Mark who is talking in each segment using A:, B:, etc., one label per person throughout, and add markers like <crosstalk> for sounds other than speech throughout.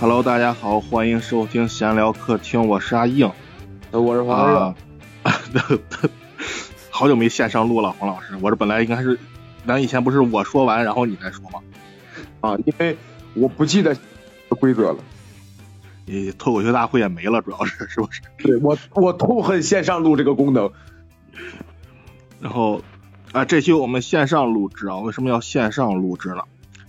A: Hello，大家好，欢迎收听闲聊客厅，我是阿硬，
B: 呃我是黄
A: 老师，<laughs> 好久没线上录了，黄老师，我这本来应该是，咱以前不是我说完，然后你再说吗？
B: 啊，因为我不记得规则了。
A: 你脱口秀大会也没了，主要是是不是？
B: 对我，我痛恨线上录这个功能。
A: 然后啊，这期我们线上录制啊，为什么要线上录制呢？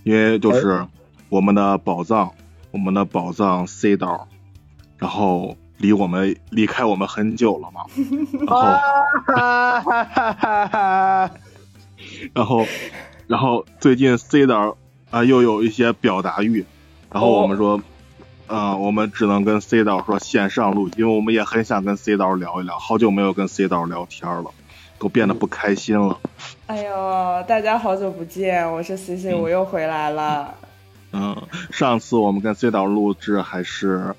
A: 因为就是我们的宝藏，我们的宝藏 C 刀，然后离我们离开我们很久了嘛，<laughs> 然后。
B: 哈哈哈哈哈！
A: 然后，然后最近 C 导啊、又有一些表达欲，然后我们说，嗯、我们只能跟 C 导说线上录，因为我们也很想跟 C 导聊一聊，好久没有跟 C 导聊天了，都变得不开心了。
C: 哎呦，大家好久不见，我是 C C，、
A: 嗯
C: 我又回来了。
A: 嗯，上次我们跟 C 导录制还是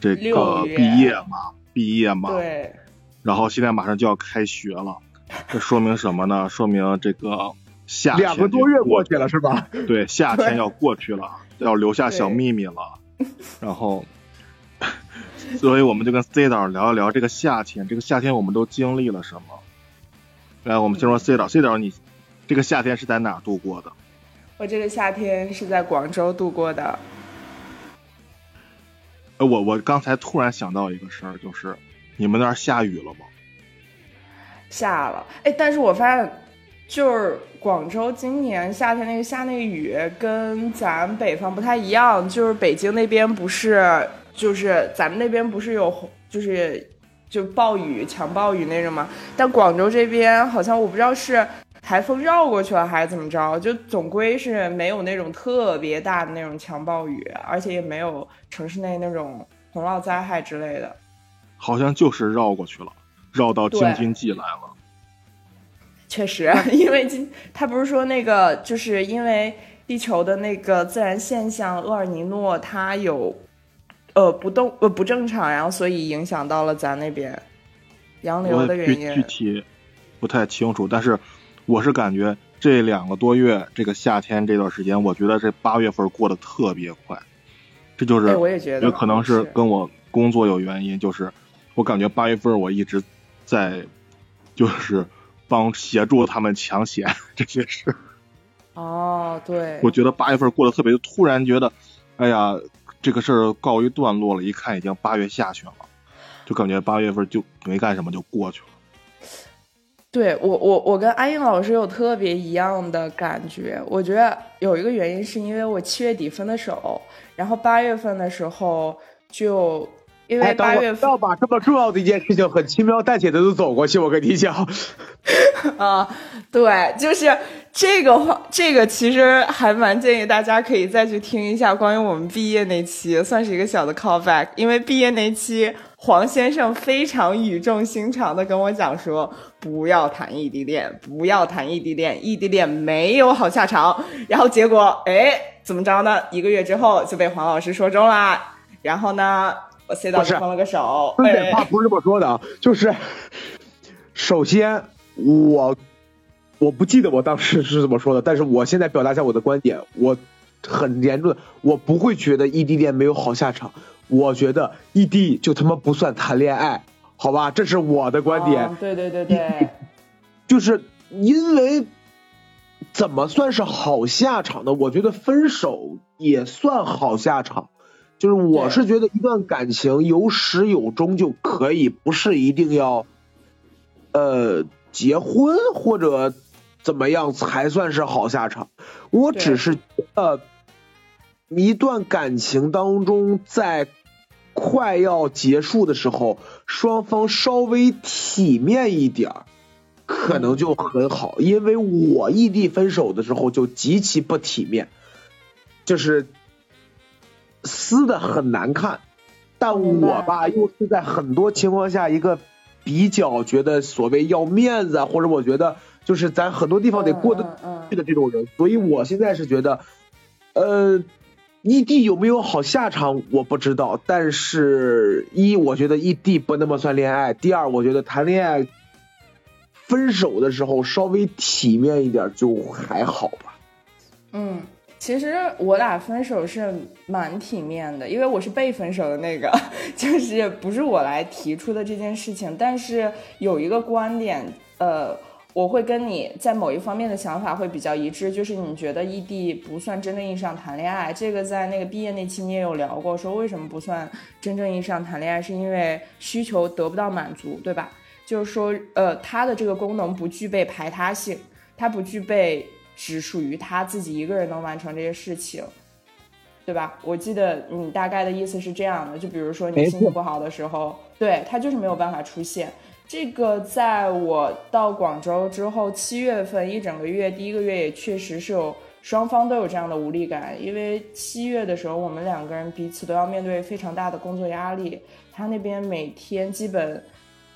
A: 这个毕业嘛，毕业嘛，
C: 对，
A: 然后现在马上就要开学了，这说明什么呢？说明这个夏天
B: 两个多月过去了是吧？
A: 对，夏天要过去了，要留下小秘密了。然后，<laughs> 所以我们就跟 C 导聊一聊这个夏天，这个夏天我们都经历了什么。来，我们先说 C 导，C 导你这个夏天是在哪度过的？
C: 我这个夏天是在广州度过的。
A: 呃，我我刚才突然想到一个事儿，就是你们那儿下雨了吗？
C: 下了，哎，但是我发现，就是广州今年夏天那个下那个雨，跟咱北方不太一样。就是北京那边不是，就是咱们那边不是有，就是就暴雨、强暴雨那种吗？但广州这边好像我不知道是台风绕过去了还是怎么着，就总归是没有那种特别大的那种强暴雨，而且也没有城市内那种洪涝灾害之类的。
A: 好像就是绕过去了，绕到京津冀来了。
C: 确实，<laughs> 因为今他不是说那个，就是因为地球的那个自然现象厄尔尼诺，它有呃不动呃不正常，然后所以影响到了咱那边洋流的原因。
A: 具体不太清楚，但是我是感觉这两个多月，这个夏天这段时间，我觉得这八月份过得特别快。这就是，
C: 哎，我也觉得，
A: 有可能是跟我工作有原因，就是我感觉八月份我一直在，就是帮协助他们抢险 <laughs> 这些事。
C: 哦，对，
A: 我觉得八月份过得特别，突然觉得，哎呀，这个事儿告一段落了，一看已经八月下旬了，就感觉八月份就没干什么就过去了。
C: 对我我我跟安英老师有特别一样的感觉。我觉得有一个原因是因为我七月底分的手，然后八月份的时候就因为八月份
B: 要把这么重要的一件事情很轻描淡写的都走过去，我跟你讲。<laughs>
C: 啊，对，就是这个话，这个其实还蛮建议大家可以再去听一下关于我们毕业那期，算是一个小的 callback。因为毕业那期，黄先生非常语重心长的跟我讲说，不要谈异地恋，不要谈异地恋，异地恋没有好下场。然后结果，哎，怎么着呢？一个月之后就被黄老师说中啦。然后呢，我分了个手。
B: 话不是这么说的啊，就是首先我我不记得我当时是怎么说的，但是我现在表达一下我的观点，我很严重的，我不会觉得异地恋没有好下场，我觉得异地就他妈不算谈恋爱，好吧，这是我的观点。
C: 哦对对对对，
B: 就是因为怎么算是好下场呢？我觉得分手也算好下场。就是我是觉得一段感情有始有终就可以，不是一定要呃结婚或者怎么样才算是好下场。我只是呃一段感情当中，在快要结束的时候，双方稍微体面一点儿，可能就很好。因为我异地分手的时候就极其不体面，就是撕的很难看，但我吧又是在很多情况下一个比较觉得所谓要面子啊，或者我觉得就是咱很多地方得过得去的这种人，所以我现在是觉得，呃，异地有没有好下场我不知道，但是一我觉得异地不那么算恋爱，第二我觉得谈恋爱分手的时候稍微体面一点就还好吧。
C: 嗯，其实我俩分手是蛮体面的，因为我是被分手的那个，<laughs> 就是不是我来提出的这件事情，但是有一个观点，呃。我会跟你在某一方面的想法会比较一致，就是你觉得异地不算真正意义上谈恋爱。这个在那个毕业那期你也有聊过，说为什么不算真正意义上谈恋爱，是因为需求得不到满足，对吧？就是说，呃，它的这个功能不具备排他性，它不具备只属于他自己一个人能完成这些事情，对吧？我记得你大概的意思是这样的，就比如说你心情不好的时候，对他就是没有办法出现。这个在我到广州之后，七月份一整个月，第一个月也确实是有双方都有这样的无力感，因为七月的时候，我们两个人彼此都要面对非常大的工作压力，他那边每天基本，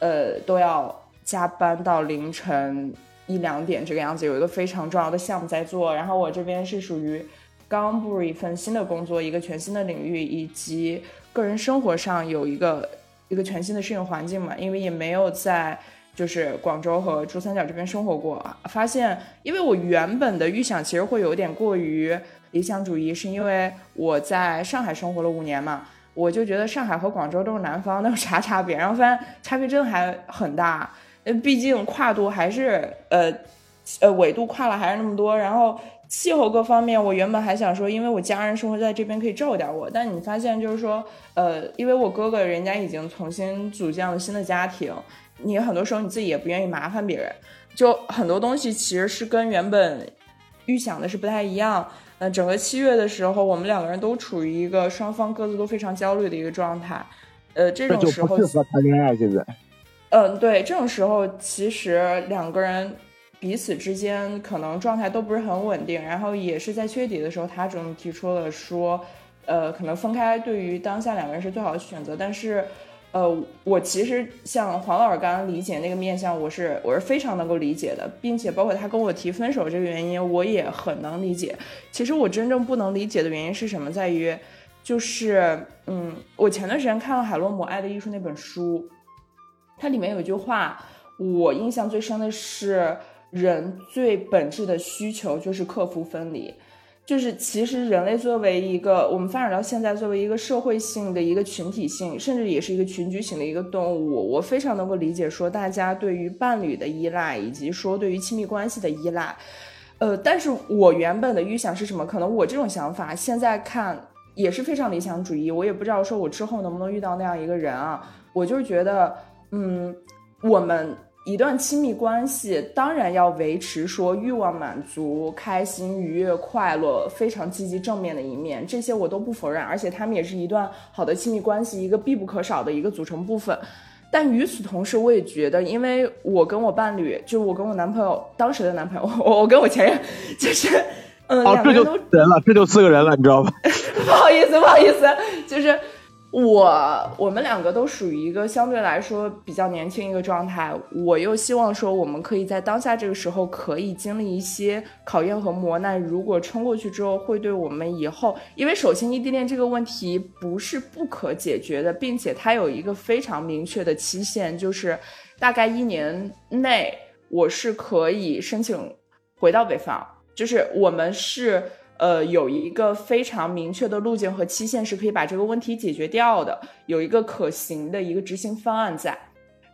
C: 呃，都要加班到凌晨一两点这个样子，有一个非常重要的项目在做，然后我这边是属于刚步入一份新的工作，一个全新的领域，以及个人生活上有一个。一个全新的适应环境嘛，因为也没有在就是广州和珠三角这边生活过，发现因为我原本的预想其实会有点过于理想主义，是因为我在上海生活了五年嘛，我就觉得上海和广州都是南方，那有啥差别？然后发现差别真的还很大，毕竟跨度还是呃呃纬度跨了还是那么多，然后。气候各方面，我原本还想说，因为我家人生活在这边可以照顾点我，但你发现就是说，呃，因为我哥哥人家已经重新组建了新的家庭，你很多时候你自己也不愿意麻烦别人，就很多东西其实是跟原本预想的是不太一样。呃，整个七月的时候，我们两个人都处于一个双方各自都非常焦虑的一个状态。呃，这种时候
B: 适合谈恋爱现在。
C: 嗯，对，这种时候其实两个人。彼此之间可能状态都不是很稳定，然后也是在七月底的时候，他主动提出了说，呃，可能分开对于当下两个人是最好的选择。但是，呃，我其实像黄老师刚刚理解那个面相，我是我是非常能够理解的，并且包括他跟我提分手这个原因，我也很能理解。其实我真正不能理解的原因是什么，在于，就是，嗯，我前段时间看了海洛姆《爱的艺术》那本书，它里面有一句话，我印象最深的是。人最本质的需求就是克服分离，就是其实人类作为一个我们发展到现在作为一个社会性的一个群体性，甚至也是一个群居型的一个动物，我非常能够理解说大家对于伴侣的依赖，以及说对于亲密关系的依赖。呃，但是我原本的预想是什么？可能我这种想法现在看也是非常理想主义，我也不知道说我之后能不能遇到那样一个人啊。我就是觉得，嗯，我们。一段亲密关系当然要维持说欲望满足、开心、愉悦、快乐，非常积极正面的一面，这些我都不否认，而且他们也是一段好的亲密关系一个必不可少的一个组成部分。但与此同时，我也觉得，因为我跟我伴侣，就我跟我男朋友当时的男朋友，我我跟我前任，就是，嗯，两个人都
B: 人了，这就四个人了，你知道吧？
C: 不好意思，不好意思，就是。<laughs> 我我们两个都属于一个相对来说比较年轻一个状态，我又希望说我们可以在当下这个时候可以经历一些考验和磨难，如果撑过去之后，会对我们以后，因为首先异地恋这个问题不是不可解决的，并且它有一个非常明确的期限，就是大概一年内我是可以申请回到北方，就是我们是。呃，有一个非常明确的路径和期限是可以把这个问题解决掉的，有一个可行的一个执行方案在。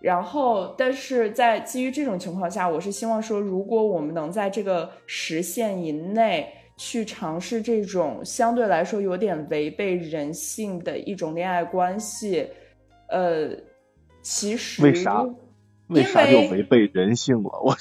C: 然后，但是在基于这种情况下，我是希望说，如果我们能在这个时限以内去尝试这种相对来说有点违背人性的一种恋爱关系，呃，其实
B: 为啥？为啥就违背人性了？我。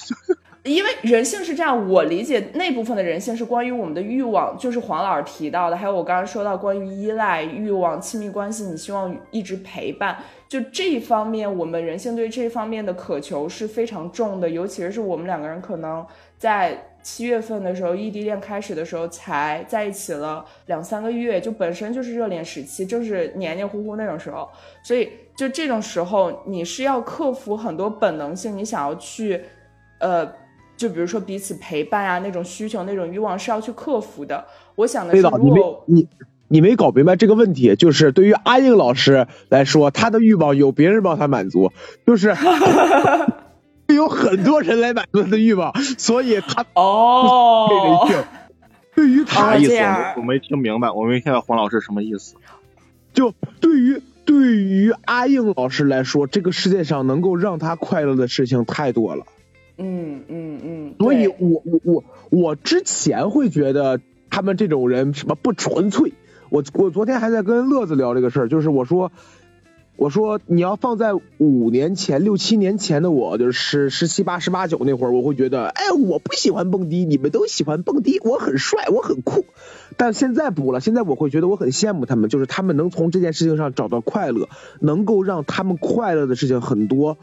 C: 因为人性是这样，我理解那部分的人性是关于我们的欲望，就是黄老师提到的，还有我刚刚说到关于依赖、欲望、亲密关系，你希望一直陪伴，就这一方面，我们人性对这方面的渴求是非常重的，尤其是我们两个人可能在七月份的时候，异地恋开始的时候才在一起了两三个月，就本身就是热恋时期，正是黏黏糊糊那种时候，所以就这种时候，你是要克服很多本能性，你想要去，呃。就比如说彼此陪伴啊，那种需求、那种欲望是要去克服的。我想的是，如果
B: 你你你没搞明白这个问题，就是对于阿英老师来说，他的欲望有别人帮他满足，就是 <laughs> 有很多人来满足他的欲望，所以他
C: 哦，
B: 对于他
A: 意思我没听明白，我没听到黄老师什么意思。
B: 就对于对于阿应老师来说，这个世界上能够让他快乐的事情太多了。
C: 嗯嗯嗯，
B: 所以我我我我之前会觉得他们这种人什么不纯粹。我我昨天还在跟乐子聊这个事儿，就是我说我说你要放在五年前六七年前的我，就是十十七八十八九那会儿，我会觉得哎我不喜欢蹦迪，你们都喜欢蹦迪，我很帅，我很酷。但现在不了，现在我会觉得我很羡慕他们，就是他们能从这件事情上找到快乐，能够让他们快乐的事情很多。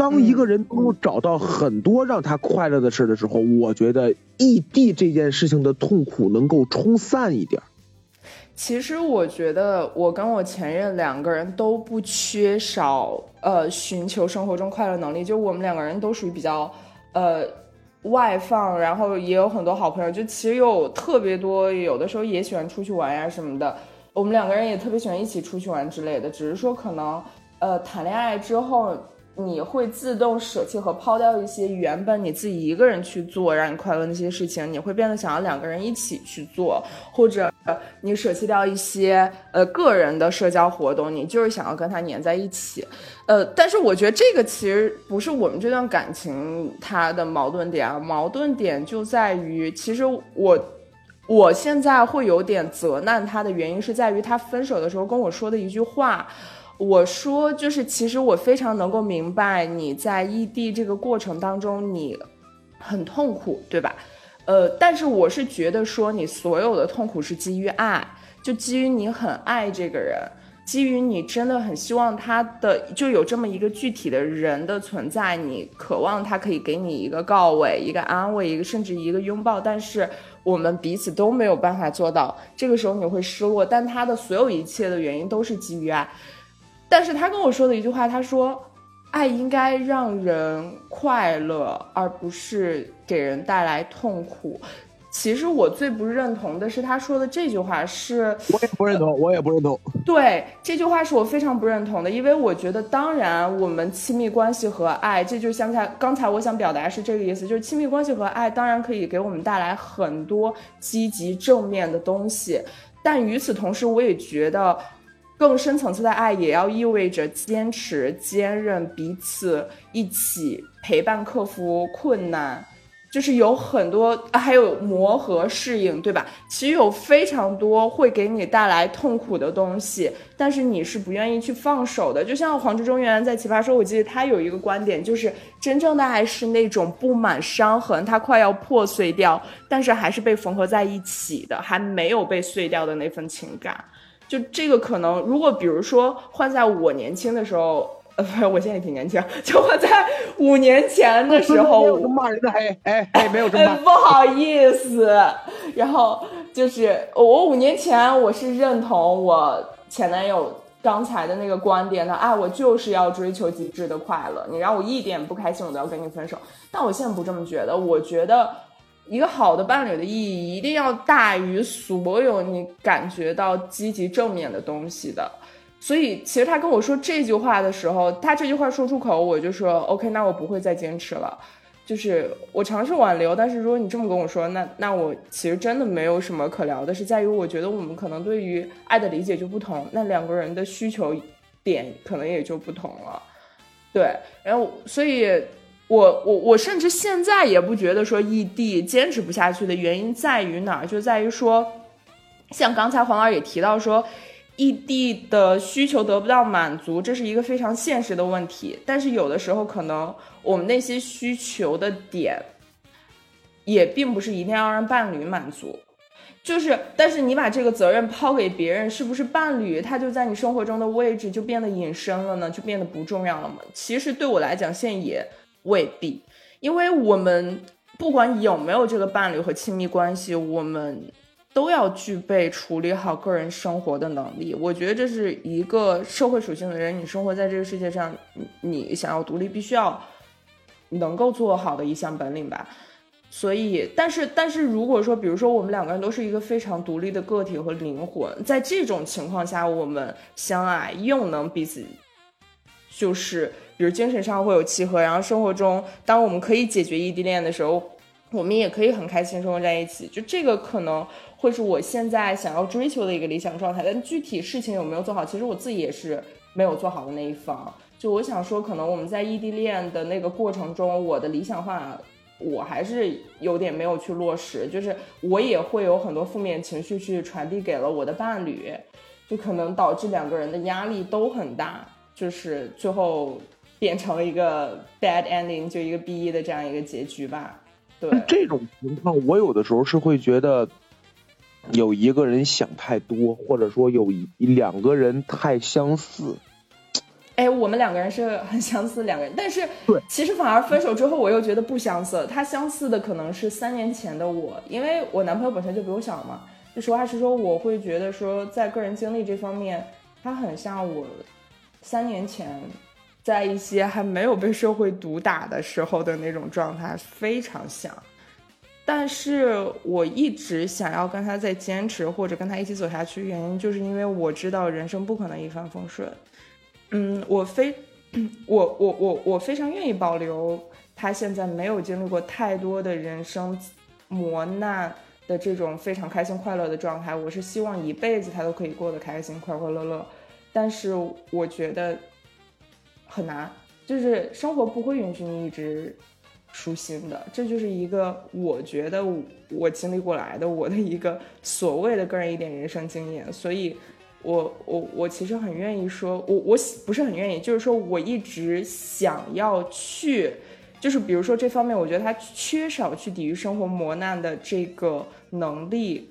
B: 当一个人能够找到很多让他快乐的事的时候，我觉得异地这件事情的痛苦能够冲散一点。
C: 其实我觉得我跟我前任两个人都不缺少呃寻求生活中快乐能力，就我们两个人都属于比较呃外放，然后也有很多好朋友，就其实有特别多，有的时候也喜欢出去玩呀什么的。我们两个人也特别喜欢一起出去玩之类的，只是说可能呃谈恋爱之后。你会自动舍弃和抛掉一些原本你自己一个人去做让你快乐那些事情，你会变得想要两个人一起去做，或者你舍弃掉一些呃个人的社交活动，你就是想要跟他黏在一起。呃，但是我觉得这个其实不是我们这段感情它的矛盾点啊，矛盾点就在于，其实我我现在会有点责难他的原因是在于他分手的时候跟我说的一句话。我说，就是其实我非常能够明白你在异地这个过程当中，你很痛苦，对吧？呃，但是我是觉得说，你所有的痛苦是基于爱，就基于你很爱这个人，基于你真的很希望他的就有这么一个具体的人的存在，你渴望他可以给你一个告慰、一个安慰、一个甚至一个拥抱，但是我们彼此都没有办法做到，这个时候你会失落，但他的所有一切的原因都是基于爱。但是他跟我说的一句话，他说：“爱应该让人快乐，而不是给人带来痛苦。”其实我最不认同的是他说的这句话，是
B: 我也不认同，我也不认同。
C: 对这句话是我非常不认同的，因为我觉得，当然，我们亲密关系和爱，这就像才刚才我想表达是这个意思，就是亲密关系和爱当然可以给我们带来很多积极正面的东西，但与此同时，我也觉得。更深层次的爱也要意味着坚持、坚韧，彼此一起陪伴、克服困难，就是有很多，还有磨合、适应，对吧？其实有非常多会给你带来痛苦的东西，但是你是不愿意去放手的。就像黄志忠原来在《奇葩说》，我记得他有一个观点，就是真正的爱是那种布满伤痕，它快要破碎掉，但是还是被缝合在一起的，还没有被碎掉的那份情感。就这个可能，如果比如说换在我年轻的时候，呃，不是，我现在也挺年轻，就换在五年前的时 <laughs> 候，
B: 没有这么骂人的，哎哎哎，没有这么，<laughs>
C: 不好意思。然后就是我五年前我是认同我前男友刚才的那个观点的，哎，我就是要追求极致的快乐，你让我一点不开心，我都要跟你分手。但我现在不这么觉得，我觉得。一个好的伴侣的意义一定要大于所有你感觉到积极正面的东西的，所以其实他跟我说这句话的时候，他这句话说出口，我就说 OK，那我不会再坚持了，就是我尝试挽留，但是如果你这么跟我说，那那我其实真的没有什么可聊的，是在于我觉得我们可能对于爱的理解就不同，那两个人的需求点可能也就不同了，对，然后所以。我我我甚至现在也不觉得说异地坚持不下去的原因在于哪儿，就在于说，像刚才黄老师也提到说，异地的需求得不到满足，这是一个非常现实的问题。但是有的时候可能我们那些需求的点，也并不是一定要让伴侣满足，就是但是你把这个责任抛给别人，是不是伴侣他就在你生活中的位置就变得隐身了呢？就变得不重要了吗？其实对我来讲，现在也。未必，因为我们不管有没有这个伴侣和亲密关系，我们都要具备处理好个人生活的能力。我觉得这是一个社会属性的人，你生活在这个世界上，你想要独立，必须要能够做好的一项本领吧。所以，但是，但是如果说，比如说，我们两个人都是一个非常独立的个体和灵魂，在这种情况下，我们相爱又能彼此，就是比如精神上会有契合，然后生活中，当我们可以解决异地恋的时候，我们也可以很开心生活在一起。就这个可能会是我现在想要追求的一个理想状态，但具体事情有没有做好，其实我自己也是没有做好的那一方。就我想说，可能我们在异地恋的那个过程中，我的理想化。我还是有点没有去落实，就是我也会有很多负面情绪去传递给了我的伴侣，就可能导致两个人的压力都很大，就是最后变成了一个 bad ending，就一个 B E 的这样一个结局吧。对
B: 这种情况，我有的时候是会觉得有一个人想太多，或者说有一两个人太相似。
C: 哎，我们两个人是很相似两个人，但是
B: 对，
C: 其实反而分手之后，我又觉得不相似。他相似的可能是三年前的我，因为我男朋友本身就比我小嘛。就实话实说，我会觉得说，在个人经历这方面，他很像我三年前在一些还没有被社会毒打的时候的那种状态，非常像。但是我一直想要跟他再坚持，或者跟他一起走下去，原因就是因为我知道人生不可能一帆风顺。嗯，我非，<clears throat> 我我我我非常愿意保留他现在没有经历过太多的人生磨难的这种非常开心快乐的状态。我是希望一辈子他都可以过得开心快快乐乐。但是我觉得很难，就是生活不会允许你一直舒心的。这就是一个我觉得我经历过来的我的一个所谓的个人一点人生经验，所以。我我我其实很愿意说，我我不是很愿意，就是说我一直想要去，就是比如说这方面，我觉得他缺少去抵御生活磨难的这个能力，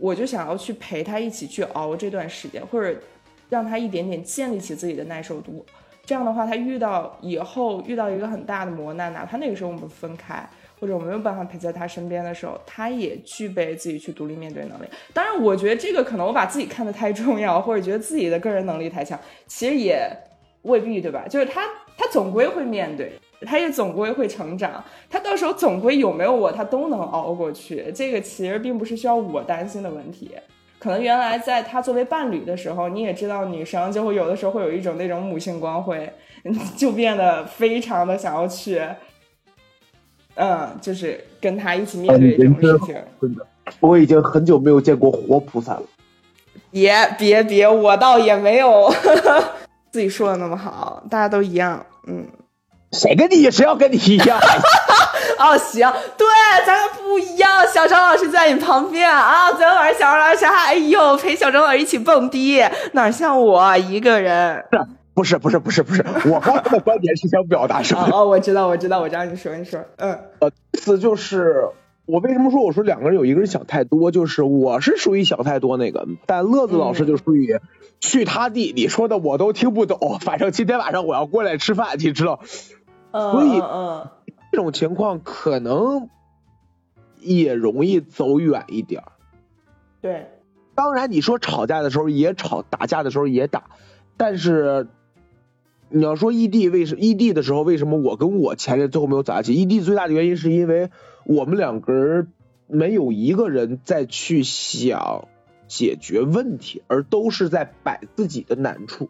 C: 我就想要去陪他一起去熬这段时间，或者让他一点点建立起自己的耐受度。这样的话，他遇到以后遇到一个很大的磨难，哪怕那个时候我们分开。或者我没有办法陪在他身边的时候，他也具备自己去独立面对能力。当然，我觉得这个可能我把自己看得太重要，或者觉得自己的个人能力太强，其实也未必，对吧？就是他，他总归会面对，他也总归会成长，他到时候总归有没有我，他都能熬过去。这个其实并不是需要我担心的问题。可能原来在他作为伴侣的时候，你也知道，女生就会有的时候会有一种那种母性光辉，就变得非常的想要去。嗯，就是跟他一起面对这种事情。
B: 真的，我已经很久没有见过活菩萨了。
C: 别别别，我倒也没有 <laughs> 自己说的那么好，大家都一样。嗯，
B: 谁跟你谁要跟你一样？
C: 哦，行，对，咱们不一样。小张老师在你旁边啊，昨天晚上小张老师还哎呦陪小张老师一起蹦迪，哪像我一个人。<laughs>
B: 不是不是不是不是，我刚才的观点是想表达什么？
C: 哦，我知道我知道，我知道你说你说，嗯，
B: 呃，意思就是我为什么说我说两个人有一个人想太多，就是我是属于想太多那个，但乐子老师就属于去他地，你说的我都听不懂，反正今天晚上我要过来吃饭，你知道，所以
C: 嗯，
B: 这种情况可能也容易走远一点。
C: 对，
B: 当然你说吵架的时候也吵，打架的时候也打，但是。你要说异地为什异地的时候为什么我跟我前任最后没有走下去？异地最大的原因是因为我们两个人没有一个人再去想解决问题，而都是在摆自己的难处。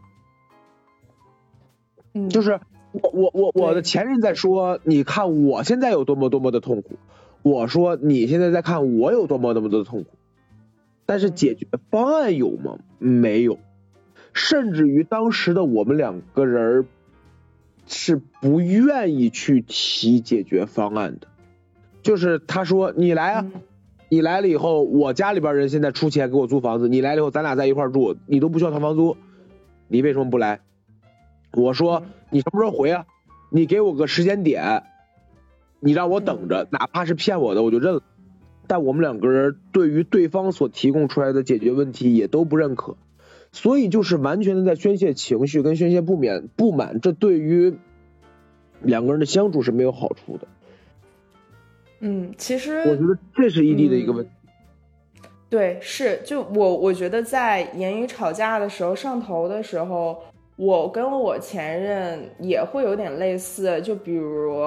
C: 嗯，
B: 就是我我我我的前任在说，你看我现在有多么多么的痛苦，我说你现在在看我有多么多么的痛苦，但是解决方案有吗？没有。甚至于当时的我们两个人是不愿意去提解决方案的，就是他说你来啊，你来了以后，我家里边人现在出钱给我租房子，你来了以后咱俩在一块住，你都不需要掏房租，你为什么不来？我说你什么时候回啊？你给我个时间点，你让我等着，哪怕是骗我的我就认了。但我们两个人对于对方所提供出来的解决问题也都不认可。所以就是完全的在宣泄情绪跟宣泄不免不满，这对于两个人的相处是没有好处的。
C: 嗯，其实
B: 我觉得这是异地的一个问题。
C: 对，是就我我觉得在言语吵架的时候上头的时候，我跟我前任也会有点类似，就比如，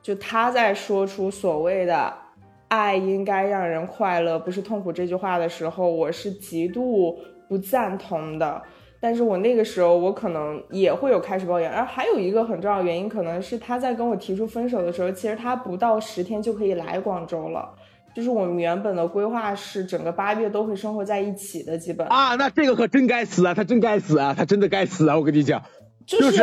C: 就他在说出所谓的“爱应该让人快乐，不是痛苦”这句话的时候，我是极度不赞同的。但是我那个时候，我可能也会有开始抱怨。而还有一个很重要的原因，可能是他在跟我提出分手的时候，其实他不到十天就可以来广州了。就是我们原本的规划是整个八月都会生活在一起的，基本
B: 啊，那这个可真该死啊！他真该死啊！他真的该死啊！我跟你讲，
C: 就是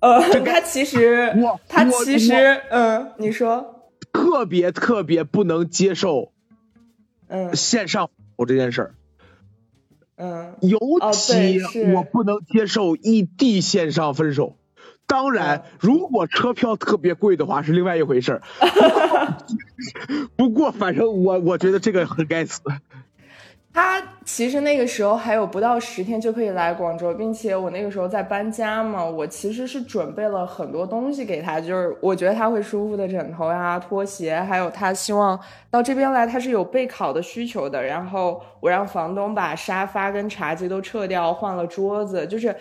C: 呃，他其实他其实嗯，你说
B: 特别特别不能接受
C: 嗯
B: 线上我这件事儿。
C: 嗯，
B: 尤
C: 哦
B: 其我不能接受异地线上分手。当然，如果车票特别贵的话是另外一回事儿。<laughs> 不过，反正我我觉得这个很该死。
C: 他其实那个时候还有不到十天就可以来广州，并且我那个时候在搬家嘛，我其实是准备了很多东西给他，就是我觉得他会舒服的枕头呀、拖鞋，还有他希望到这边来，他是有备考的需求的。然后我让房东把沙发跟茶几都撤掉，换了桌子，就是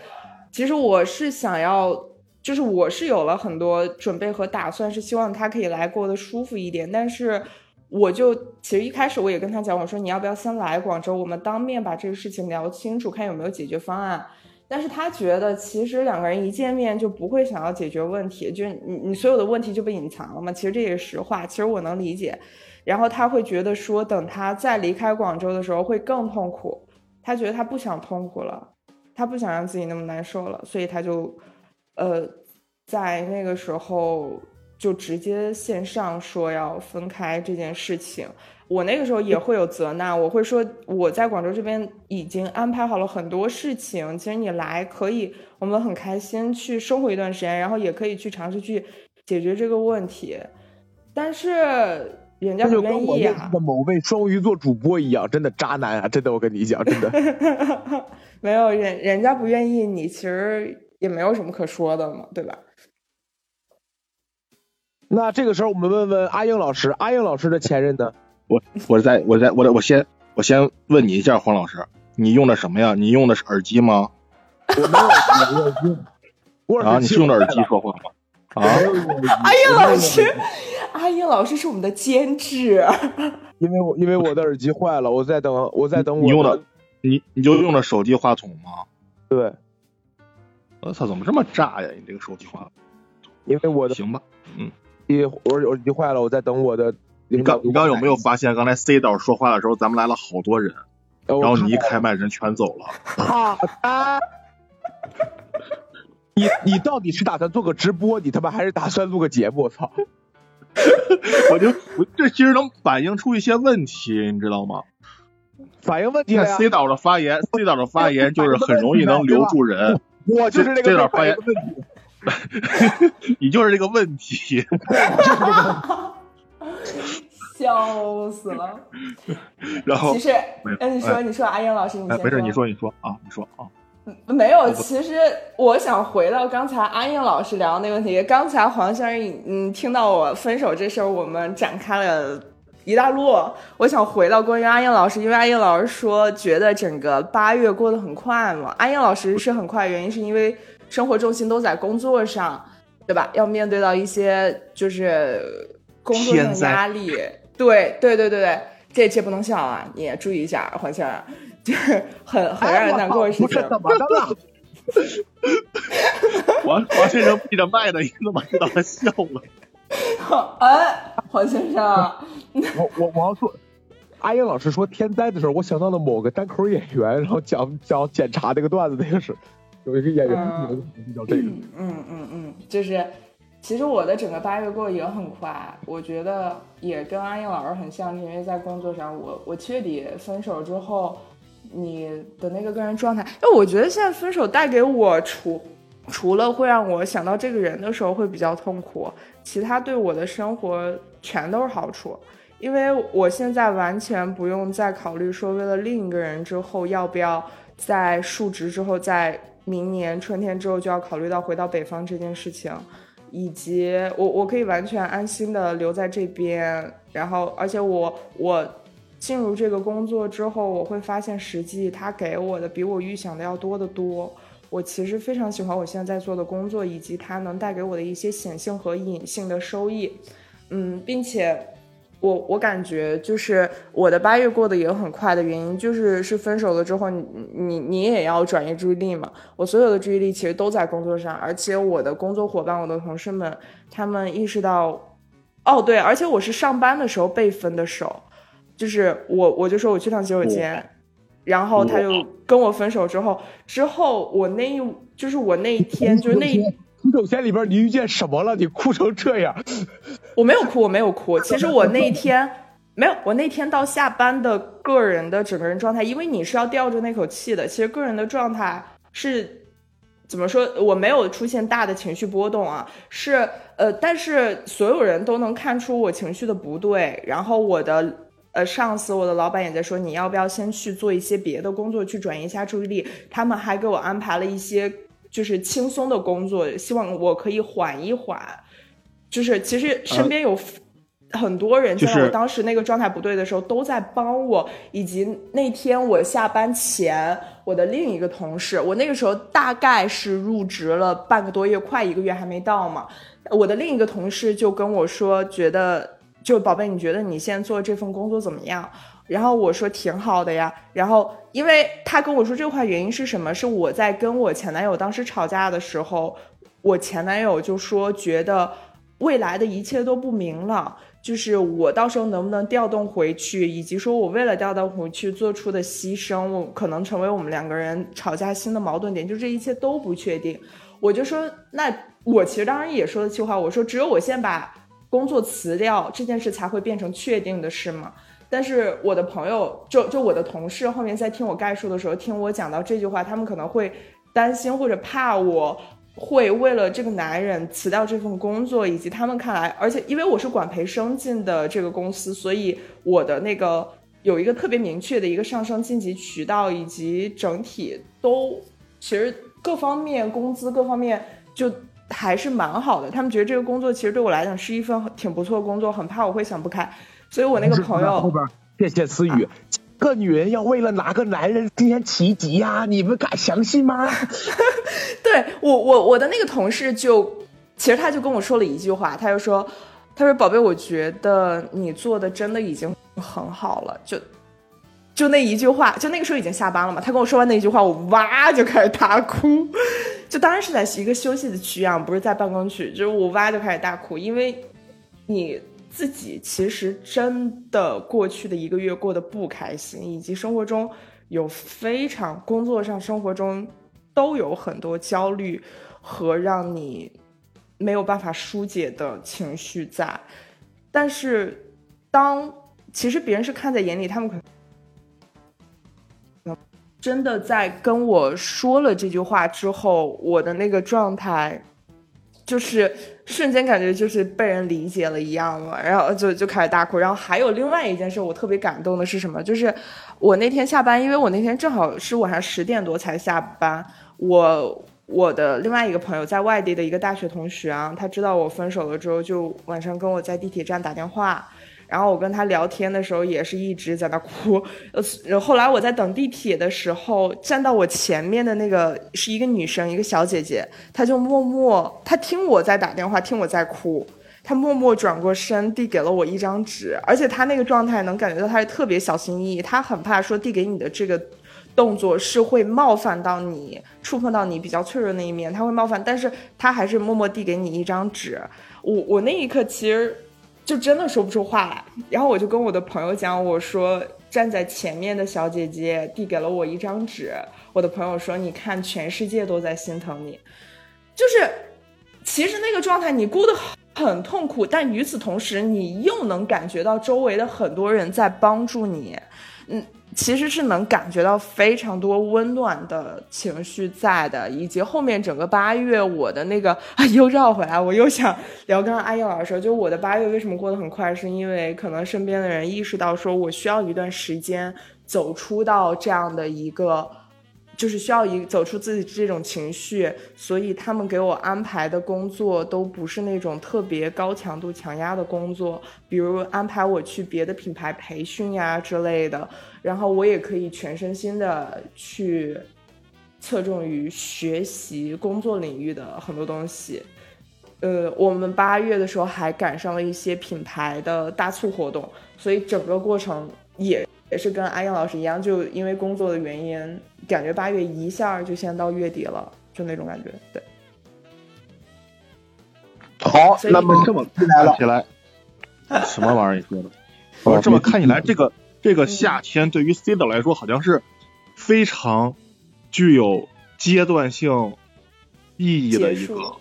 C: 其实我是想要。就是我是有了很多准备和打算，是希望他可以来过得舒服一点，但是我就其实一开始我也跟他讲，我说你要不要先来广州，我们当面把这个事情聊清楚，看有没有解决方案。但是他觉得其实两个人一见面就不会想要解决问题，就你你所有的问题就被隐藏了嘛。其实这也是实话，其实我能理解。然后他会觉得说，等他再离开广州的时候会更痛苦，他觉得他不想痛苦了，他不想让自己那么难受了，所以他就。呃，在那个时候就直接线上说要分开这件事情，我那个时候也会有责难，我会说我在广州这边已经安排好了很多事情，其实你来可以，我们很开心去生活一段时间，然后也可以去尝试去解决这个问题，但是人家不愿意啊。
B: 的某位双鱼座主播一样，真的渣男啊！真的，我跟你讲，真的 <laughs>
C: 没有人，人家不愿意你，其实。也没有什么可说的嘛，对吧？
B: 那这个时候我们问问阿英老师，阿英老师的前任呢？
A: 我我在我在我我先我先问你一下，黄老师，你用的什么呀？你用的是耳机吗？
B: 我没有耳机。
A: 啊，你是用的耳机说话吗？啊！
C: 阿英老师，阿英老师是我们的监制。
B: 因为我因为我的耳机坏了，我在等我在等我。
A: 你用的你你就用的手机话筒吗？
B: 对。
A: 我操，怎么这么炸呀？你这个手机坏了，
B: 因为我的
A: 行吧，嗯，
B: 一我手机坏了，我在等我的。
A: 你刚你刚有没有发现，刚才 C 导说话的时候，咱们来了好多人，然后你一开麦，人全走了。<laughs> <laughs>
B: 好的。你你到底是打算做个直播，你他妈还是打算录个节目？我操！<laughs>
A: 我就我这其实能反映出一些问题，你知道吗？
B: 反映问题。
A: 看 C 导的发言，C 导的发言就是很容易能留住人。
B: 我就是这
A: 个
B: 这
A: 发言问题，<laughs> 你就是这个问题，<laughs> <laughs>
C: 笑死了。
A: 然后
C: 其实，哎，你说，你说，阿英老师，你先
A: 没事，你说，你说啊，你说啊。
C: 没有，其实我想回到刚才阿英老师聊那个问题。刚才黄先生，嗯，听到我分手这事儿，我们展开了。一大路，我想回到关于阿英老师，因为阿英老师说觉得整个八月过得很快嘛。阿英老师是很快，原因是因为生活重心都在工作上，对吧？要面对到一些就是工作上的压力。对对对对对，这这不能笑啊！你也注意一下，黄先生，就 <laughs> 是很很让人难过的事情。
B: 怎么的了？
A: 王王先生闭着麦呢，你怎么知道他笑了？<laughs>
C: 哎，黄先生，
B: 我我我要说，阿英老师说天灾的时候，我想到了某个单口演员，然后讲讲检查那个段子，那个是有一个演员叫这个，
C: 嗯嗯嗯，就是其实我的整个八月过也很快，我觉得也跟阿英老师很像，是因为在工作上，我我七月底分手之后，你的那个个人状态，因为我觉得现在分手带给我除除了会让我想到这个人的时候会比较痛苦。其他对我的生活全都是好处，因为我现在完全不用再考虑说为了另一个人之后要不要在述职之后，在明年春天之后就要考虑到回到北方这件事情，以及我我可以完全安心的留在这边，然后而且我我进入这个工作之后，我会发现实际他给我的比我预想的要多得多，我其实非常喜欢我现在在做的工作，以及它能带给我的一些显性和隐性的收益。嗯，并且我我感觉就是我的八月过得也很快的原因，就是是分手了之后，你你你也要转移注意力嘛。我所有的注意力其实都在工作上，而且我的工作伙伴、我的同事们，他们意识到，哦对，而且我是上班的时候被分的手，就是我我就说我去趟洗手间。然后他就跟我分手之后，之后我那一就是我那一天就是那一
B: 洗手间里边你遇见什么了？你哭成这样？
C: 我没有哭，我没有哭。其实我那一天没有，我那天到下班的个人的整个人状态，因为你是要吊着那口气的。其实个人的状态是怎么说？我没有出现大的情绪波动啊，是呃，但是所有人都能看出我情绪的不对，然后我的。呃，上司，我的老板也在说，你要不要先去做一些别的工作，去转移一下注意力？他们还给我安排了一些就是轻松的工作，希望我可以缓一缓。就是其实身边有很多人在我当时那个状态不对的时候都在帮我，以及那天我下班前，我的另一个同事，我那个时候大概是入职了半个多月，快一个月还没到嘛，我的另一个同事就跟我说，觉得。就宝贝，你觉得你现在做这份工作怎么样？然后我说挺好的呀。然后因为他跟我说这话原因是什么？是我在跟我前男友当时吵架的时候，我前男友就说觉得未来的一切都不明朗，就是我到时候能不能调动回去，以及说我为了调动回去做出的牺牲，我可能成为我们两个人吵架新的矛盾点，就这一切都不确定。我就说，那我其实当时也说了气话，我说只有我先把。工作辞掉这件事才会变成确定的事吗？但是我的朋友，就就我的同事，后面在听我概述的时候，听我讲到这句话，他们可能会担心或者怕我会为了这个男人辞掉这份工作，以及他们看来，而且因为我是管培生进的这个公司，所以我的那个有一个特别明确的一个上升晋级渠道，以及整体都其实各方面工资各方面就。还是蛮好的，他们觉得这个工作其实对我来讲是一份挺不错的工作，很怕我会想不开，所以我那个朋友
B: 后边窃窃私语，个女人要为了哪个男人今天奇迹呀？你们敢相信吗？<laughs>
C: 对我我我的那个同事就其实他就跟我说了一句话，他就说他说宝贝，我觉得你做的真的已经很好了，就就那一句话，就那个时候已经下班了嘛，他跟我说完那句话，我哇就开始大哭。就当然是在一个休息的区啊，不是在办公区。就是我哇就开始大哭，因为你自己其实真的过去的一个月过得不开心，以及生活中有非常工作上、生活中都有很多焦虑和让你没有办法疏解的情绪在。但是当其实别人是看在眼里，他们可能。真的在跟我说了这句话之后，我的那个状态，就是瞬间感觉就是被人理解了一样嘛，然后就就开始大哭。然后还有另外一件事，我特别感动的是什么？就是我那天下班，因为我那天正好是晚上十点多才下班，我我的另外一个朋友在外地的一个大学同学啊，他知道我分手了之后，就晚上跟我在地铁站打电话。然后我跟他聊天的时候也是一直在那哭，呃，后来我在等地铁的时候，站到我前面的那个是一个女生，一个小姐姐，她就默默，她听我在打电话，听我在哭，她默默转过身递给了我一张纸，而且她那个状态能感觉到她是特别小心翼翼，她很怕说递给你的这个动作是会冒犯到你，触碰到你比较脆弱那一面，她会冒犯，但是她还是默默递给你一张纸，我我那一刻其实。就真的说不出话来，然后我就跟我的朋友讲，我说站在前面的小姐姐递给了我一张纸，我的朋友说，你看全世界都在心疼你，就是其实那个状态你过得很痛苦，但与此同时你又能感觉到周围的很多人在帮助你，嗯。其实是能感觉到非常多温暖的情绪在的，以及后面整个八月我的那个啊 <laughs> 又绕回来，我又想聊刚刚阿英老师说，就我的八月为什么过得很快，是因为可能身边的人意识到说我需要一段时间走出到这样的一个。就是需要一走出自己这种情绪，所以他们给我安排的工作都不是那种特别高强度、强压的工作，比如安排我去别的品牌培训呀之类的，然后我也可以全身心的去侧重于学习工作领域的很多东西。呃，我们八月的时候还赶上了一些品牌的大促活动，所以整个过程也也是跟阿英老师一样，就因为工作的原因，感觉八月一下就先到月底了，就那种感觉。对，
B: 好，那么
A: 这么看起来，什么玩意儿？你说的？<laughs> 哦，这么看起来，这个这个夏天对于 C 的来说，好像是非常具有阶段性意义的一个，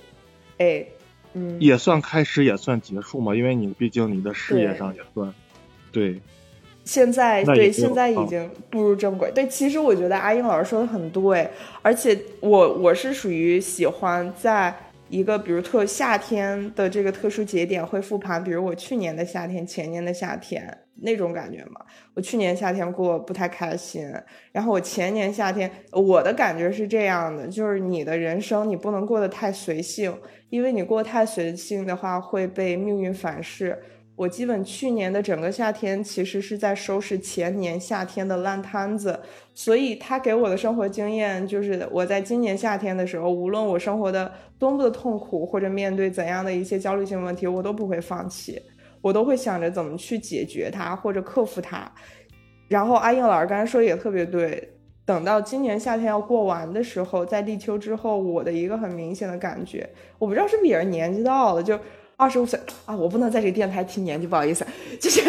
C: 哎，嗯，
A: 也算开始，也算结束嘛。因为你毕竟你的事业上也算，对，
C: 现在对，现在已
A: 啊
C: 经步入正轨。对，其实我觉得阿英老师说的很对，而且我我是属于喜欢在一个比如特夏天的这个特殊节点会复盘，比如我去年的夏天、前年的夏天那种感觉嘛。我去年夏天过不太开心，然后我前年夏天我的感觉是这样的，就是你的人生你不能过得太随性，因为你过得太随性的话会被命运反噬。我基本去年的整个夏天其实是在收拾前年夏天的烂摊子，所以他给我的生活经验就是，我在今年夏天的时候，无论我生活的多么的痛苦，或者面对怎样的一些焦虑性问题，我都不会放弃，我都会想着怎么去解决它或者克服它。然后阿英老师刚才说也特别对，等到今年夏天要过完的时候，在立秋之后，我的一个很明显的感觉，我不知道是不是也是年纪到了，就二十五岁啊，我不能在这个电台提年纪，不好意思，就是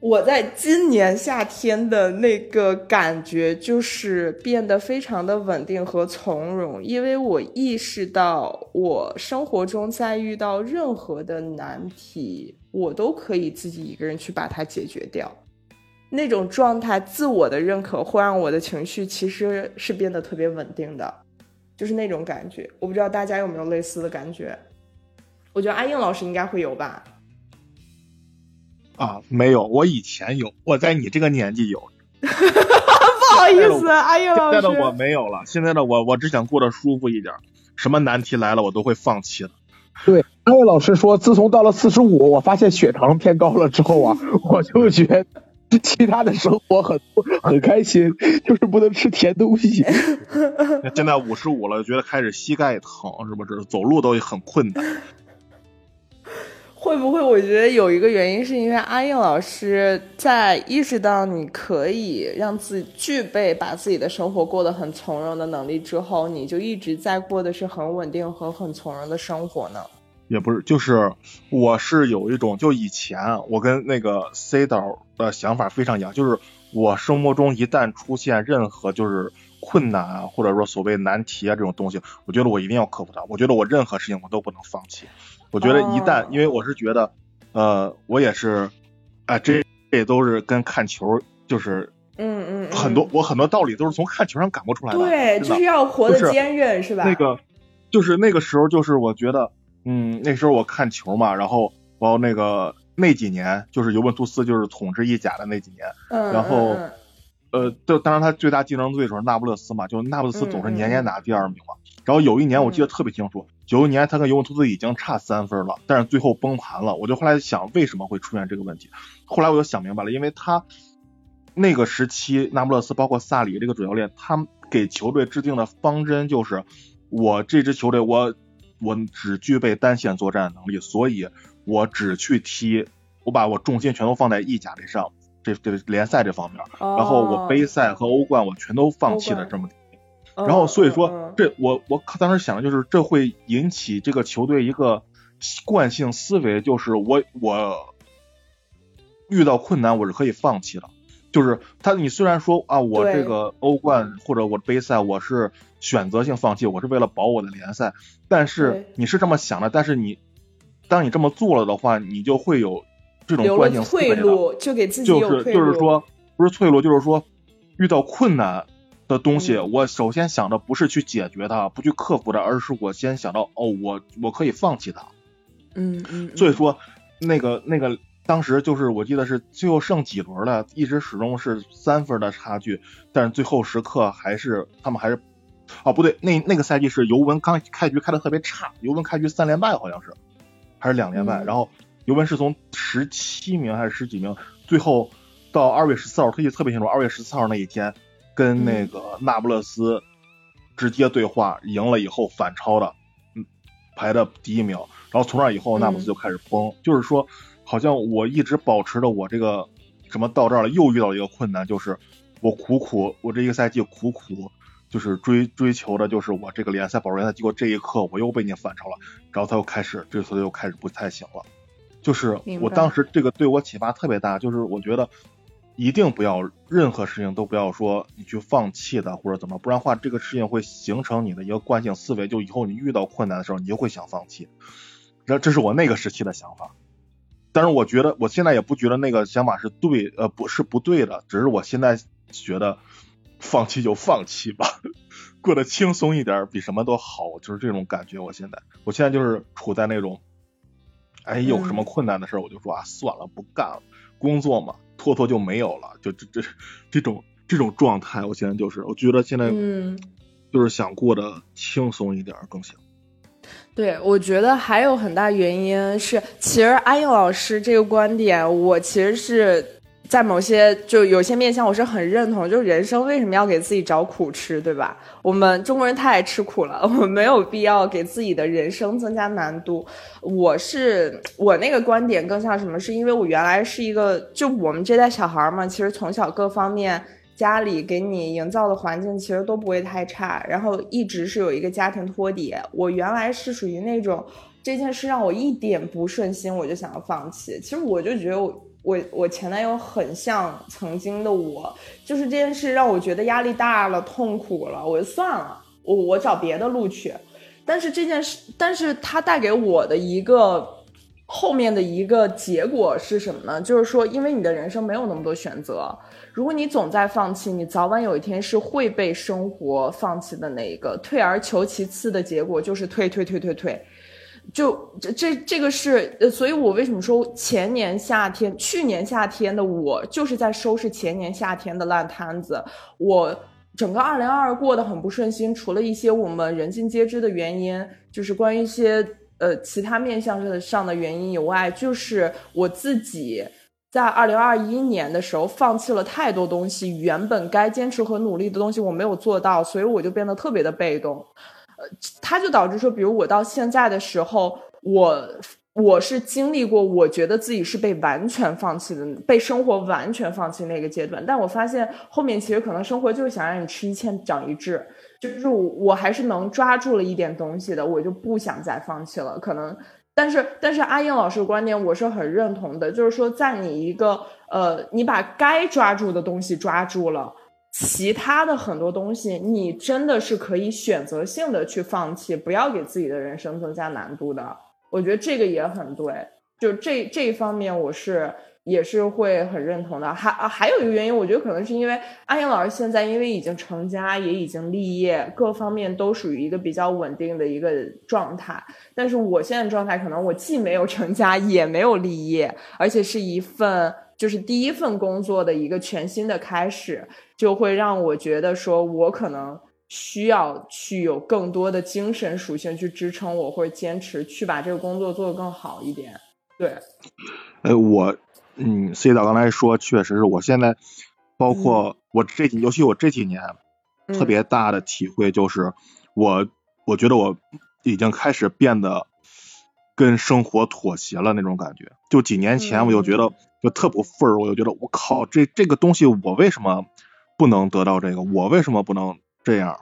C: 我在今年夏天的那个感觉，就是变得非常的稳定和从容，因为我意识到，我生活中在遇到任何的难题，我都可以自己一个人去把它解决掉。那种状态，自我的认可会让我的情绪其实是变得特别稳定的，就是那种感觉。我不知道大家有没有类似的感觉？我觉得阿英老师应该会有吧。
A: 啊，没有，我以前有，我在你这个年纪有，<laughs>
C: 不好意思，阿英老
A: 现在的我。没有了。现在的我，我只想过得舒服一点，什么难题来了我都会放弃的。
B: 对，安慰老师说，自从到了四十五，我发现血糖偏高了之后啊，我就觉得其他的生活很很开心，就是不能吃甜东西。<laughs>
A: 现在五十五了，觉得开始膝盖疼，是不是？走路都很困难。
C: 会不会？我觉得有一个原因是因为阿英老师在意识到你可以让自己具备把自己的生活过得很从容的能力之后，你就一直在过的是很稳定和很从容的生活呢。
A: 也不是，就是我是有一种，就以前我跟那个 C 导的想法非常一样，就是我生活中一旦出现任何就是困难啊，或者说所谓难题啊这种东西，我觉得我一定要克服它。我觉得我任何事情我都不能放弃。我觉得一旦，
C: 哦
A: 因为我是觉得，呃，我也是，啊、这这都是跟看球就是
C: 嗯嗯，嗯
A: 很多、我很多道理都是从看球上感悟出来的。
C: 对，就是要活得坚韧，是吧？
A: 那个就是那个时候，就是我觉得，嗯，那时候我看球嘛，然后然后那个那几年，就是尤文图斯就是统治意甲的那几年，
C: 嗯，
A: 然后
C: 嗯
A: 呃，就当然他最大竞争对手是那不勒斯嘛，就那不勒斯总是年年拿第二名嘛。然后有一年我记得特别清楚，九一年他跟尤文图斯已经差三分了，但是最后崩盘了。我就后来想，为什么会出现这个问题？后来我就想明白了，因为他那个时期，那不勒斯包括萨里这个主教练，他给球队制定的方针就是，我这支球队我我只具备单线作战能力，所以我只去踢，我把我重心全都放在意甲这上，这这联赛这方面，然后我杯赛和欧冠我全都放弃了这么。
C: 哦
A: 然后所以说这我我当时想的就是，这会引起这个球队一个惯性思维，就是我我遇到困难我是可以放弃的。就是他，你虽然说啊，我这个欧冠或者我杯赛我是选择性放弃，我是为了保我的联赛，但是你是这么想的，但是你当你这么做了的话，你就会有这种惯性思维的。
C: 就给自己
A: 就是。就是说，不是脆弱，就是说遇到困难的东西，
C: 嗯
A: 我首先想的不是去解决它，不去克服它，而是我先想到哦，我我可以放弃它。
C: 嗯嗯，嗯
A: 所以说，那个那个当时就是我记得是最后剩几轮了，一直始终是三分的差距，但是最后时刻还是他们还是。哦，不对，那那个赛季是尤文刚开局开的特别差，尤文开局三连败好像是，还是两连败，
C: 嗯
A: 然后尤文是从十七名还是十几名，最后到二月十四号，特记得特别清楚，二月十四号那一天跟那个那不勒斯直接对话，赢了以后反超的，嗯，排的第一名。然后从那以后，那不勒斯就开始崩，就是说，好像我一直保持着我这个什么到这儿了，又遇到一个困难，就是我苦苦，我这一个赛季苦苦就是追追求的，就是我这个联赛保住联赛，结果这一刻我又被你反超了，然后他又开始这次又开始不太行了。就是我当时这个对我启发特别大，就是我觉得一定不要任何事情都不要说你去放弃的或者怎么，不然话这个事情会形成你的一个惯性思维，就以后你遇到困难的时候，你就会想放弃。这这是我那个时期的想法，但是我觉得我现在也不觉得那个想法是对，呃，不是不对的，只是我现在觉得放弃就放弃吧，过得轻松一点比什么都好，就是这种感觉。我现在，我现在就是处在那种。哎，有什么困难的事，我就说啊，算了，不干了。工作嘛，拖拖就没有了，就这这这种这种状态，我现在就是，我觉得现在
C: 嗯，
A: 就是想过得轻松一点更行。
C: 对，我觉得还有很大原因是，其实阿英老师这个观点，我其实是。在某些就有些面向，我是很认同。就是人生为什么要给自己找苦吃，对吧？我们中国人太爱吃苦了，我们没有必要给自己的人生增加难度。我是我那个观点更像什么？是因为我原来是一个，就我们这代小孩嘛，其实从小各方面家里给你营造的环境其实都不会太差，然后一直是有一个家庭托底。我原来是属于那种这件事让我一点不顺心，我就想要放弃。其实我就觉得我。我我前男友很像曾经的我，就是这件事让我觉得压力大了，痛苦了，我就算了，我我找别的路去。但是这件事，但是它带给我的一个后面的一个结果是什么呢？就是说，因为你的人生没有那么多选择，如果你总在放弃，你早晚有一天是会被生活放弃的那一个。退而求其次的结果就是退退退退退。就这这这个是，呃，所以我为什么说前年夏天、去年夏天的我就是在收拾前年夏天的烂摊子。我整个二零二二过得很不顺心，除了一些我们人尽皆知的原因，就是关于一些呃其他面向上的原因以外，就是我自己在二零二一年的时候放弃了太多东西，原本该坚持和努力的东西我没有做到，所以我就变得特别的被动。呃，它就导致说，比如我到现在的时候，我我是经历过，我觉得自己是被完全放弃的，被生活完全放弃那个阶段。但我发现后面其实可能生活就是想让你吃一堑长一智，就是我我还是能抓住了一点东西的，我就不想再放弃了。可能，但是但是阿英老师的观点我是很认同的，就是说在你一个呃，你把该抓住的东西抓住了。其他的很多东西，你真的是可以选择性的去放弃，不要给自己的人生增加难度的。我觉得这个也很对，就这这一方面，我是也是会很认同的。还啊还有一个原因，我觉得可能是因为阿英老师现在因为已经成家，也已经立业，各方面都属于一个比较稳定的一个状态。但是我现在状态，可能我既没有成家，也没有立业，而且是一份。就是第一份工作的一个全新的开始，就会让我觉得说，我可能需要去有更多的精神属性去支撑我，或者坚持去把这个工作做得更好一点。对，
A: 哎，我，嗯，C 导刚才说，确实是我现在，包括我这几，尤其我这几年，特别大的体会就是，我，我觉得我已经开始变得。跟生活妥协了那种感觉，就几年前我就觉得就特不忿儿，我就觉得我靠，这这个东西我为什么不能得到这个？我为什么不能这样？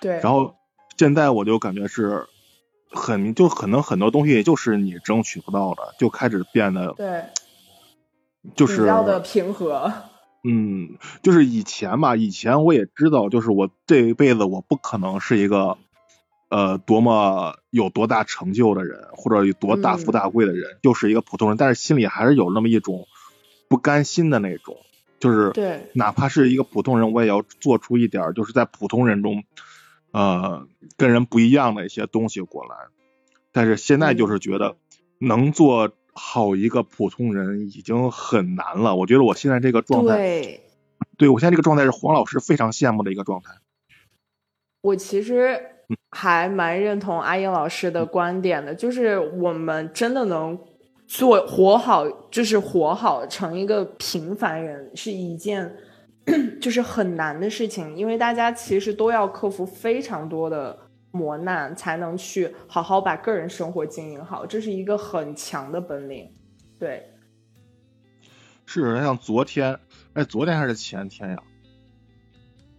C: 对。
A: 然后现在我就感觉是很就可能很多东西就是你争取不到的，就开始变得
C: 对，
A: 就是比
C: 较的平和。
A: 嗯，就是以前吧，以前我也知道，就是我这一辈子我不可能是一个。呃，多么有多大成就的人，或者有多大富大贵的人，就是一个普通人，但是心里还是有那么一种不甘心的那种，就是
C: 对，
A: 哪怕是一个普通人，我也要做出一点，就是在普通人中，呃，跟人不一样的一些东西过来。但是现在就是觉得，能做好一个普通人已经很难了。我觉得我现在这个状态，
C: 对，
A: 对我现在这个状态是黄老师非常羡慕的一个状态。
C: 我其实。还蛮认同阿英老师的观点的，就是我们真的能做活好，就是活好成一个平凡人，是一件就是很难的事情，因为大家其实都要克服非常多的磨难，才能去好好把个人生活经营好，这是一个很强的本领。对，
A: 是像昨天，哎，昨天还是前天呀？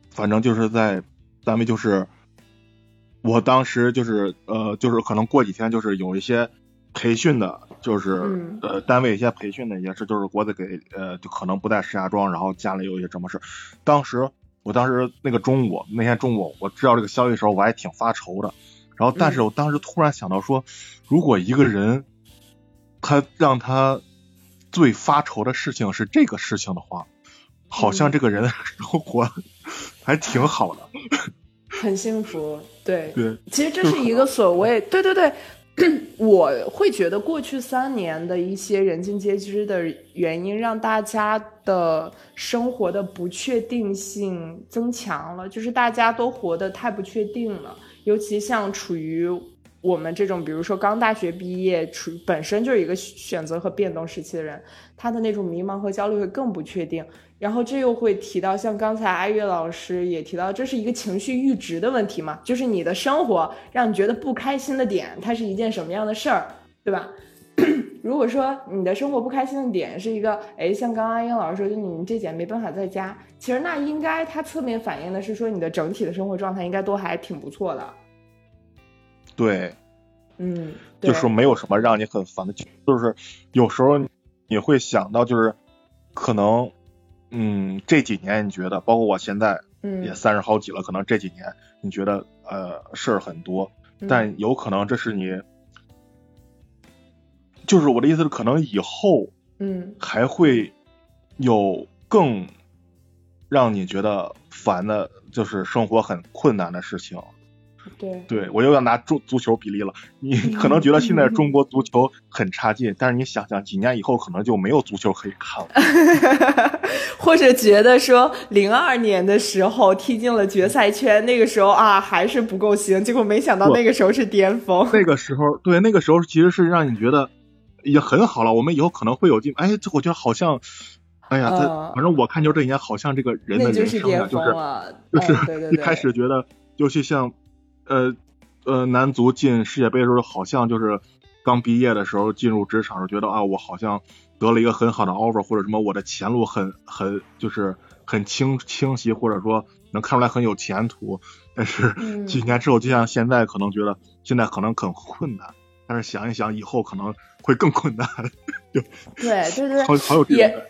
A: 反正就是在单位，就是我当时就是呃，就是可能过几天就是有一些培训的，就是呃单位一些培训的也是，就是国子给呃就可能不在石家庄，然后家里有一些什么事。当时我当时那个中午那天中午我知道这个消息的时候，我还挺发愁的。然后但是我当时突然想到说，如果一个人他让他最发愁的事情是这个事情的话，好像这个人生活。还挺好的，
C: 很幸福。对
A: 对，
C: 其实这是一个所谓对对对，<clears throat> 我会觉得过去三年的一些人尽皆知的原因，让大家的生活的不确定性增强了，就是大家都活得太不确定了，尤其像处于我们这种，比如说刚大学毕业，处本身就是一个选择和变动时期的人，他的那种迷茫和焦虑会更不确定。然后这又会提到，像刚才阿月老师也提到，这是一个情绪阈值的问题嘛？就是你的生活让你觉得不开心的点，它是一件什么样的事儿，对吧？<coughs> 如果说你的生活不开心的点是一个，哎，像刚刚阿英老师说，就你们这姐没办法在家，其实那应该它侧面反映的是说你的整体的生活状态应该都还挺不错的。
A: 对，
C: 嗯，
A: 就是没有什么让你很烦的，就是有时候你会想到，就是可能。嗯，这几年你觉得，包括我现在，
C: 嗯，
A: 也三十好几了，可能这几年你觉得，呃，事儿很多，但有可能这是你，就是我的意思是，可能以后，
C: 嗯，
A: 还会有更让你觉得烦的，就是生活很困难的事情。
C: 对，
A: 对我又要拿足足球比例了。你可能觉得现在中 <laughs> 国足球很差劲，但是你想想，几年以后可能就没有足球可以看了。<laughs>
C: 或者觉得说，零二年的时候踢进了决赛圈，那个时候啊还是不够行，结果没想到那个时候是巅峰。
A: 那个时候，对，那个时候其实是让你觉得也很好了。我们以后可能会有进，哎，这我觉得好像，哎呀，这反正我看球这一年，好像这个人的人生啊，就是就是 <laughs> 一开始觉得，尤其像。呃呃，男足进世界杯的时候，好像就是刚毕业的时候进入职场时，觉得啊，我好像得了一个很好的 offer，或者什么，我的前路很很就是很清清晰，或者说能看出来很有前途。但是几年之后，就像现在，可能觉得现在可能很困难，但是想一想，以后可能会更困难。<laughs>
C: 对对对，
A: 好好有这种。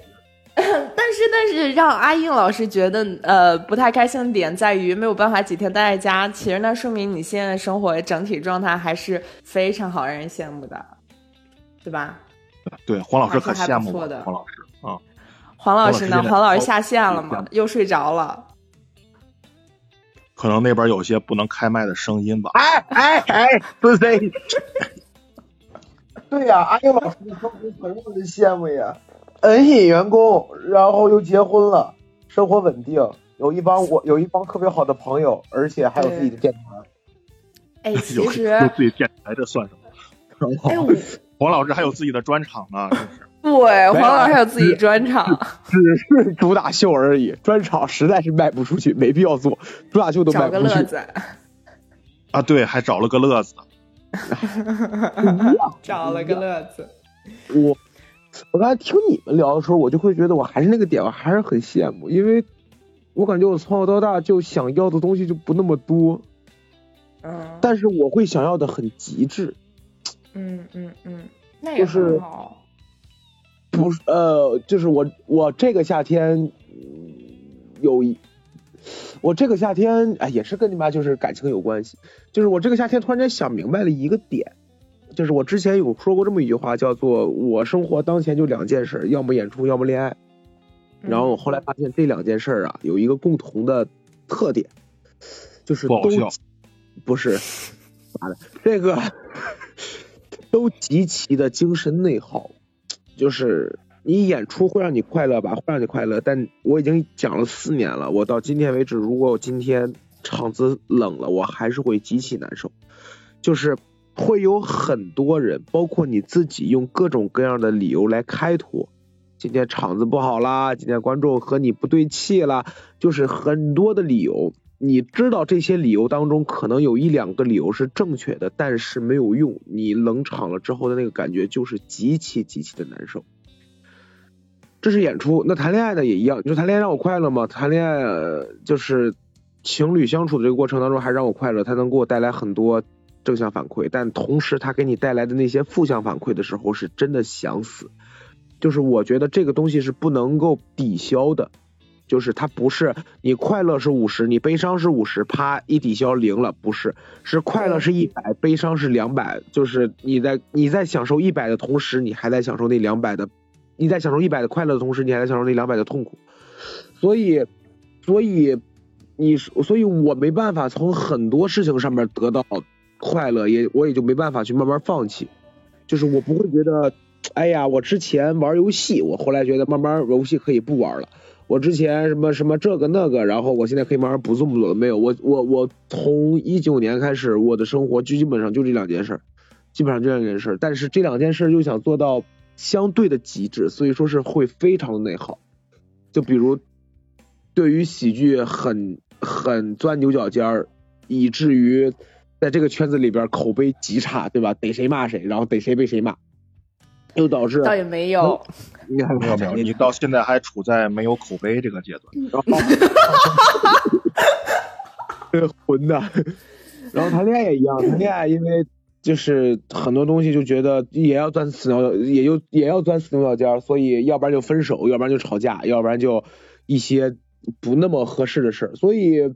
A: <laughs>
C: 但是，但是让阿英老师觉得呃不太开心的点在于没有办法几天待在家。其实那说明你现在生活整体状态还是非常好，让人羡慕的，对吧？
A: 对，黄老师很羡慕黄老师啊。
C: 黄老师呢？黄老师下线了吗？又睡着了？
A: 可能那边有些不能开麦的声音吧。
B: 哎哎哎，是谁？<laughs> 对呀，阿英老师的生活很让人羡慕呀。恩信员工，然后又结婚了，生活稳定，有一帮我有一帮特别好的朋友，而且还有自己的 <laughs> 电台。
C: 哎，其实
A: 有自己电台这算什么？
C: 哎，<laughs>
A: 黄老师还有自己的专场呢，真是。<laughs>
C: 对，黄老师还有自己专场，
B: 只是主打秀而已，专场实在是卖不出去，没必要做，主打秀都卖不出去。
C: 找个乐子。
A: 啊，对，还找了个乐子。
C: 找了个乐子。
B: 我。我刚才听你们聊的时候，我就会觉得我还是那个点，我还是很羡慕，因为我感觉我从小到大就想要的东西就不那么多，
C: 嗯，
B: 但是我会想要的很极致，
C: 嗯嗯嗯，那也很好，
B: 不是呃，就是我我这个夏天有一，我这个夏天哎也是跟你妈就是感情有关系，就是我这个夏天突然间想明白了一个点。就是我之前有说过这么一句话，叫做“我生活当前就两件事，要么演出，要么恋爱”。然后我后来发现这两件事啊，有一个共同的特点，就是都不是妈的这个都极其的精神内耗。就是你演出会让你快乐吧，会让你快乐，但我已经讲了四年了，我到今天为止，如果我今天场子冷了，我还是会极其难受。就是。会有很多人，包括你自己，用各种各样的理由来开脱。今天场子不好啦，今天观众和你不对气啦，就是很多的理由。你知道这些理由当中可能有一两个理由是正确的，但是没有用。你冷场了之后的那个感觉就是极其极其的难受。这是演出，那谈恋爱呢也一样。你说谈恋爱让我快乐吗？谈恋爱就是情侣相处的这个过程当中还让我快乐，它能给我带来很多正向反馈，但同时它给你带来的那些负向反馈的时候，是真的想死。就是我觉得这个东西是不能够抵消的。就是它不是你快乐是五十，你悲伤是五十，啪一抵消零了，不是，是快乐是一百，悲伤是两百，就是你在你在享受一百的同时，你还在享受那两百的，你在享受一百的快乐的同时，你还在享受那两百的痛苦，所以，所以你所以我没办法从很多事情上面得到快乐，也我也就没办法去慢慢放弃，就是我不会觉得，哎呀，我之前玩游戏，我后来觉得慢慢游戏可以不玩了。我之前什么什么这个那个，然后我现在可以慢慢不这么做了。没有，我我我从一九年开始，我的生活就基本上就这两件事，基本上这两件事。但是这两件事又想做到相对的极致，所以说是会非常的内耗。就比如对于喜剧很很钻牛角尖儿，以至于在这个圈子里边口碑极差，对吧？逮谁骂谁，然后逮谁被谁骂。又导致
C: 倒也没有，<laughs>
A: 你还没有没有，你到现在还处在没有口碑这个阶段。<laughs>
B: 这个混的，然后谈恋爱也一样，谈恋爱因为就是很多东西就觉得也要钻死牛，也就也要钻死牛角尖，所以要不然就分手，要不然就吵架，要不然就一些不那么合适的事所以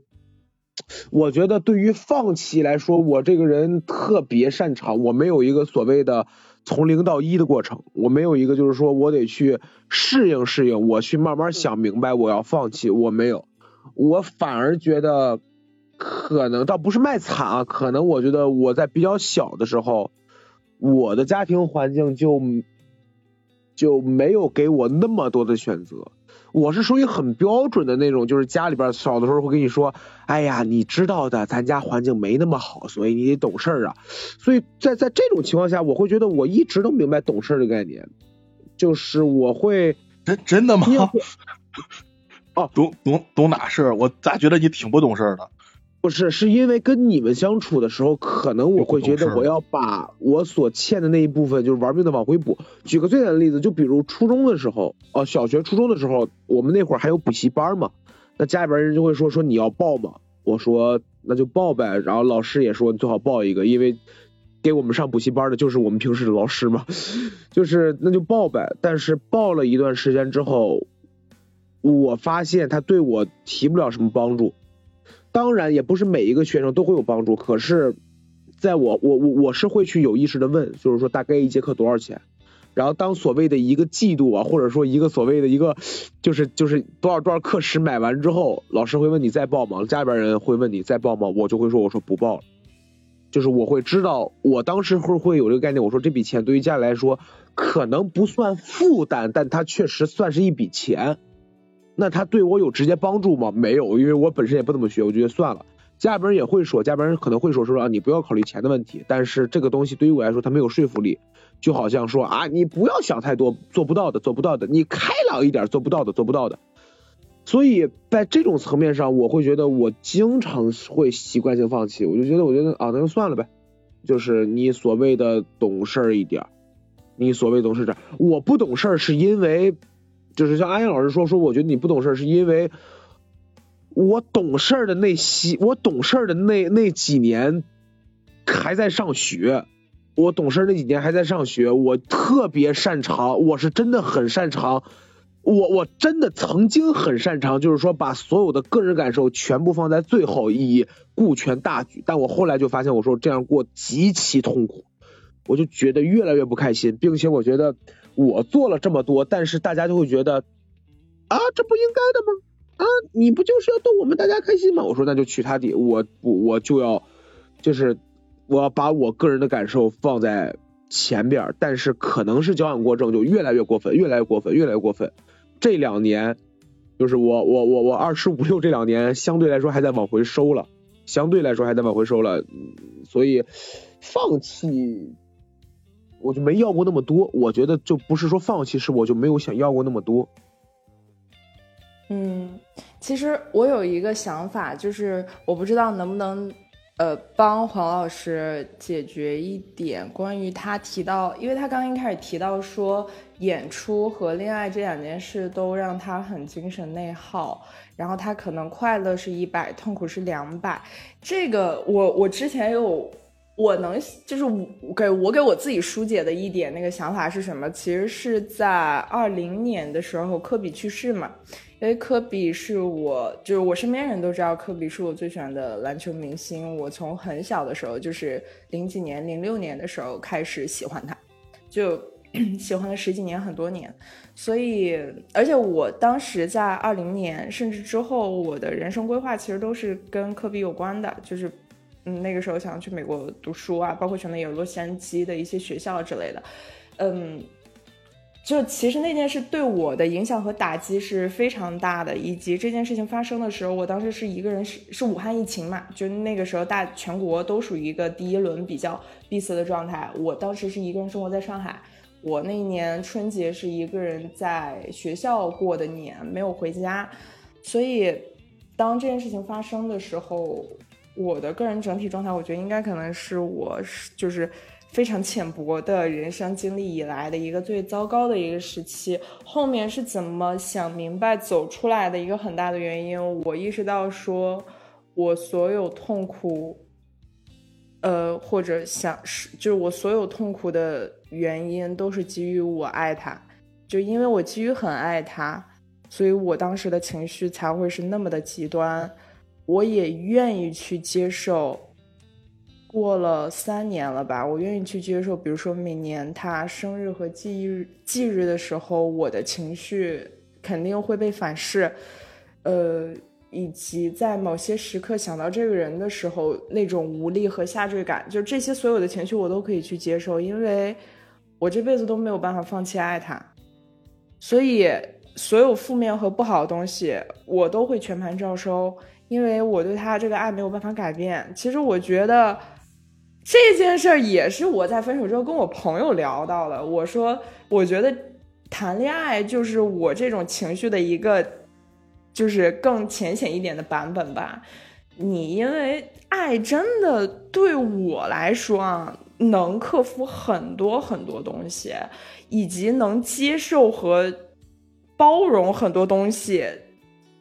B: 我觉得对于放弃来说，我这个人特别擅长，我没有一个所谓的。从零到一的过程，我没有一个就是说我得去适应适应，我去慢慢想明白我要放弃，我没有，我反而觉得可能倒不是卖惨啊，可能我觉得我在比较小的时候，我的家庭环境就就没有给我那么多的选择。我是属于很标准的那种，就是家里边小的时候会跟你说，哎呀，你知道的，咱家环境没那么好，所以你得懂事啊。所以在在这种情况下，我会觉得我一直都明白懂事的概念，就是我会
A: 真真的吗？<laughs> 哦，懂懂懂哪事？我咋觉得你挺不懂事的？
B: 不是，是因为跟你们相处的时候，可能我会觉得我要把我所欠的那一部分，就是玩命的往回补。举个最简单的例子，就比如初中的时候，哦，小学、初中的时候，我们那会儿还有补习班嘛，那家里边人就会说说你要报嘛，我说那就报呗，然后老师也说你最好报一个，因为给我们上补习班的就是我们平时的老师嘛，<laughs> 就是那就报呗。但是报了一段时间之后，我发现他对我提不了什么帮助。当然也不是每一个学生都会有帮助，可是，在我我我我是会去有意识的问，就是说大概一节课多少钱，然后当所谓的一个季度啊，或者说一个所谓的一个就是就是多少多少课时买完之后，老师会问你再报吗？家里边人会问你再报吗？我就会说我说不报了，就是我会知道我当时会会有这个概念，我说这笔钱对于家里来说可能不算负担，但它确实算是一笔钱。那他对我有直接帮助吗？没有，因为我本身也不怎么学，我觉得算了。家里边人也会说，家里边人可能会说说啊，你不要考虑钱的问题。但是这个东西对于我来说，它没有说服力，就好像说啊，你不要想太多，做不到的，做不到的。你开朗一点，做不到的，做不到的。所以在这种层面上，我会觉得我经常会习惯性放弃。我就觉得，我觉得啊，那就算了呗。就是你所谓的懂事一点，你所谓懂事点，我不懂事是因为。就是像安阳老师说说，我觉得你不懂事是因为我懂事的那些，我懂事的那那几年还在上学，我懂事那几年还在上学，我特别擅长，我是真的很擅长，我我真的曾经很擅长，就是说把所有的个人感受全部放在最后，以顾全大局。但我后来就发现，我说这样过极其痛苦，我就觉得越来越不开心，并且我觉得。我做了这么多，但是大家就会觉得啊，这不应该的吗？啊，你不就是要逗我们大家开心吗？我说那就去他的，我我我就要就是我要把我个人的感受放在前边，但是可能是矫枉过正，就越来越过分，越来越过分，越来越过分。这两年就是我我我我二十五六这两年相对来说还在往回收了，相对来说还在往回收了，所以放弃。我就没要过那么多。我觉得就不是说放弃，是我就没有想要过那么多。
C: 嗯，其实我有一个想法，就是我不知道能不能。呃，帮黄老师解决一点关于他提到，因为他刚一开始提到说演出和恋爱这两件事都让他很精神内耗，然后他可能快乐是一百，痛苦是两百。这个我我之前有我能就是我给我给我自己疏解的一点那个想法是什么？其实是在二零年的时候，科比去世嘛。因为科比是我，就是我身边人都知道，科比是我最喜欢的篮球明星。我从很小的时候，就是零几年、零六年的时候开始喜欢他，就 <clears throat> 喜欢了十几年、很多年。所以，而且我当时在二零年甚至之后，我的人生规划其实都是跟科比有关的，就是那个时候想要去美国读书啊，包括可能有洛杉矶的一些学校之类的，嗯。就其实那件事对我的影响和打击是非常大的，以及这件事情发生的时候，我当时是一个人，是是武汉疫情嘛，就那个时候大全国都属于一个第一轮比较闭塞的状态。我当时是一个人生活在上海，我那一年春节是一个人在学校过的年，没有回家。所以当这件事情发生的时候，我的个人整体状态，我觉得应该可能是我就是。非常浅薄的人生经历以来的一个最糟糕的一个时期，后面是怎么想明白走出来的一个很大的原因，我意识到说，我所有痛苦，呃，或者想是就是我所有痛苦的原因都是基于我爱他，就因为我基于很爱他，所以我当时的情绪才会是那么的极端，我也愿意去接受。过了三年了吧，我愿意去接受，比如说每年他生日和忌日忌日的时候，我的情绪肯定会被反噬，呃，以及在某些时刻想到这个人的时候，那种无力和下坠感，就这些所有的情绪我都可以去接受，因为我这辈子都没有办法放弃爱他，所以所有负面和不好的东西我都会全盘照收，因为我对他这个爱没有办法改变。其实我觉得。这件事儿也是我在分手之后跟我朋友聊到的。我说，我觉得谈恋爱就是我这种情绪的一个，就是更浅显一点的版本吧。你因为爱真的对我来说啊，能克服很多很多东西，以及能接受和包容很多东西。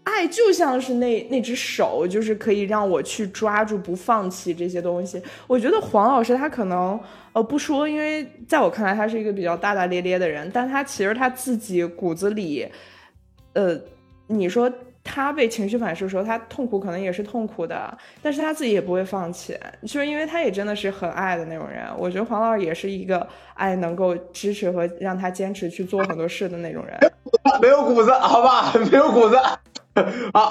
C: 爱就像是那那只手，就是可以让我去抓住不放弃这些东西。我觉得黄老师他可能呃不说，因为在我看来他是一个比较大大咧咧的人，但他其实他自己骨子里，呃，你说他被情绪反噬的时候，他痛苦可能也是痛苦的，但是他自己也不会放弃，就是因为他也真的是很爱的那种人。我觉得黄老师也是一个爱能够支持和让他坚持去做很多事的那种人。
B: 没有骨子，好吧，没有骨子。<laughs> 啊，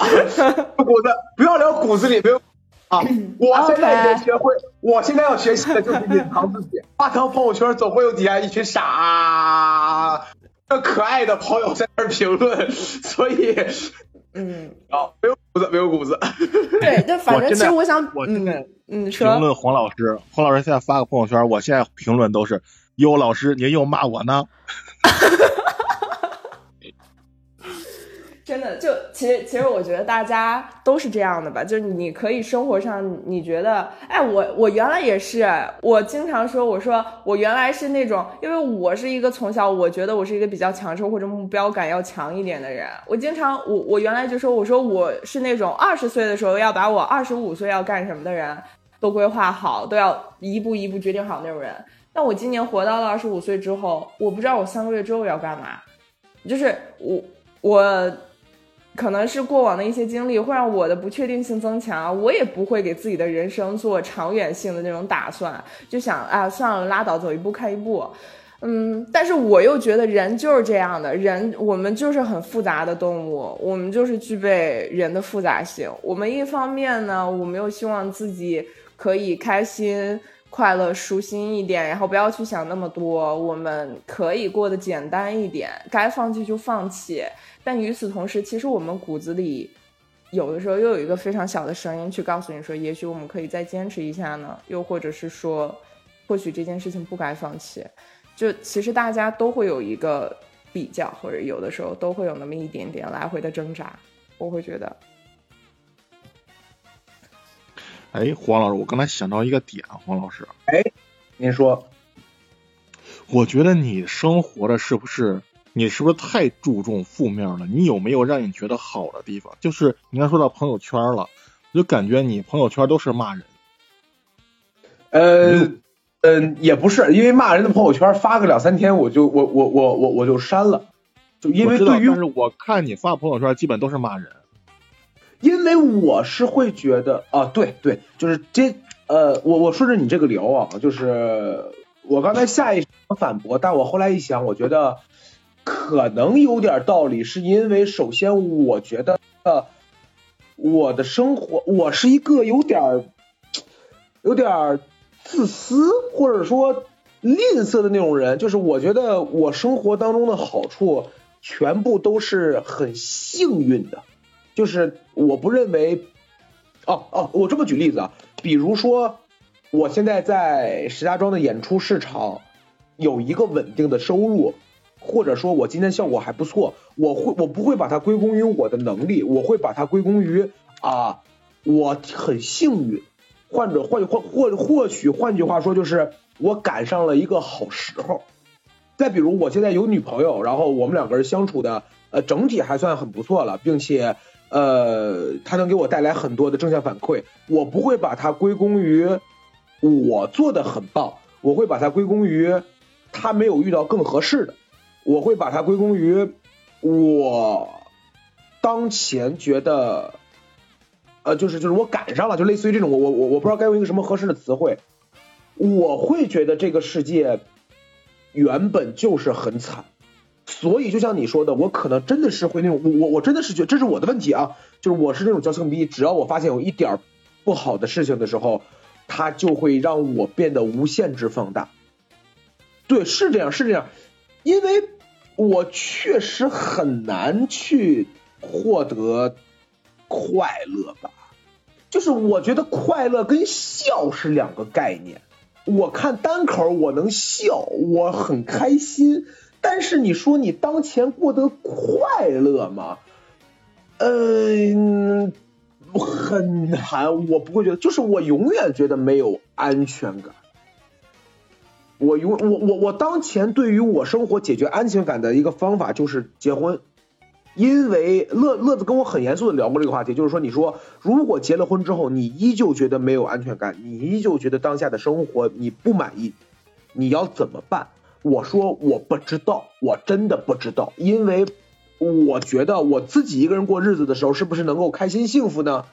B: 骨子不要聊骨子里没有啊！我现在已经学会，我现在要学习的就是隐藏自己。发条朋友圈总会有底下一群傻、可爱的朋友在那评论，所以，
C: 嗯，
B: 啊，没有骨子，没有骨子。
C: 对，就反正其实
A: 我
C: 想，
A: 我现在
C: 嗯，
A: 评论黄老师，黄老师现在发个朋友圈，我现在评论都是哟，老师您又骂我呢。<laughs>
C: 真的，就其实其实我觉得大家都是这样的吧，就是你可以生活上你觉得，哎，我我原来也是，我经常说，我说我原来是那种，因为我是一个从小我觉得我是一个比较强势或者目标感要强一点的人，我经常我我原来就说，我说我是那种二十岁的时候要把我二十五岁要干什么的人都规划好，都要一步一步决定好那种人，但我今年活到了二十五岁之后，我不知道我三个月之后要干嘛，就是我我。可能是过往的一些经历会让我的不确定性增强，我也不会给自己的人生做长远性的那种打算，就想啊，算了，拉倒，走一步看一步。嗯，但是我又觉得人就是这样的，人我们就是很复杂的动物，我们就是具备人的复杂性。我们一方面呢，我们又希望自己可以开心、快乐、舒心一点，然后不要去想那么多，我们可以过得简单一点，该放弃就放弃。但与此同时，其实我们骨子里有的时候又有一个非常小的声音去告诉你说，也许我们可以再坚持一下呢。又或者是说，或许这件事情不该放弃。就其实大家都会有一个比较，或者有的时候都会有那么一点点来回的挣扎。我会觉得，
A: 哎，黄老师，我刚才想到一个点，黄老师，
B: 哎，您说，
A: 我觉得你生活的是不是你是不是太注重负面了？你有没有让你觉得好的地方？就是你刚说到朋友圈了，我就感觉你朋友圈都是骂人。
B: 呃。嗯，也不是，因为骂人的朋友圈发个两三天，我就我我我我我就删了，就因为对于，
A: 但是我看你发朋友圈基本都是骂人，
B: 因为我是会觉得啊，对对，就是这呃，我我顺着你这个聊啊，就是我刚才下意识反驳，但我后来一想，我觉得可能有点道理，是因为首先我觉得呃，我的生活我是一个有点有点。自私或者说吝啬的那种人，就是我觉得我生活当中的好处全部都是很幸运的，就是我不认为，哦哦，我这么举例子啊，比如说我现在在石家庄的演出市场有一个稳定的收入，或者说我今天效果还不错，我会我不会把它归功于我的能力，我会把它归功于啊，我很幸运。患者换或或或许换句话说就是我赶上了一个好时候。再比如我现在有女朋友，然后我们两个人相处的呃整体还算很不错了，并且呃她能给我带来很多的正向反馈。我不会把它归功于我做的很棒，我会把它归功于他没有遇到更合适的。我会把它归功于我当前觉得。呃，就是就是我赶上了，就类似于这种，我我我我不知道该用一个什么合适的词汇，我会觉得这个世界原本就是很惨，所以就像你说的，我可能真的是会那种，我我真的是觉得这是我的问题啊，就是我是那种矫情逼，只要我发现有一点不好的事情的时候，它就会让我变得无限制放大。对，是这样，是这样，因为我确实很难去获得快乐吧。就是我觉得快乐跟笑是两个概念。我看单口我能笑，我很开心。但是你说你当前过得快乐吗？嗯，很难。我不会觉得，就是我永远觉得没有安全感。我永我我我当前对于我生活解决安全感的一个方法就是结婚。因为乐乐子跟我很严肃的聊过这个话题，就是说，你说如果结了婚之后，你依旧觉得没有安全感，你依旧觉得当下的生活你不满意，你要怎么办？我说我不知道，我真的不知道，因为我觉得我自己一个人过日子的时候，是不是能够开心幸福呢？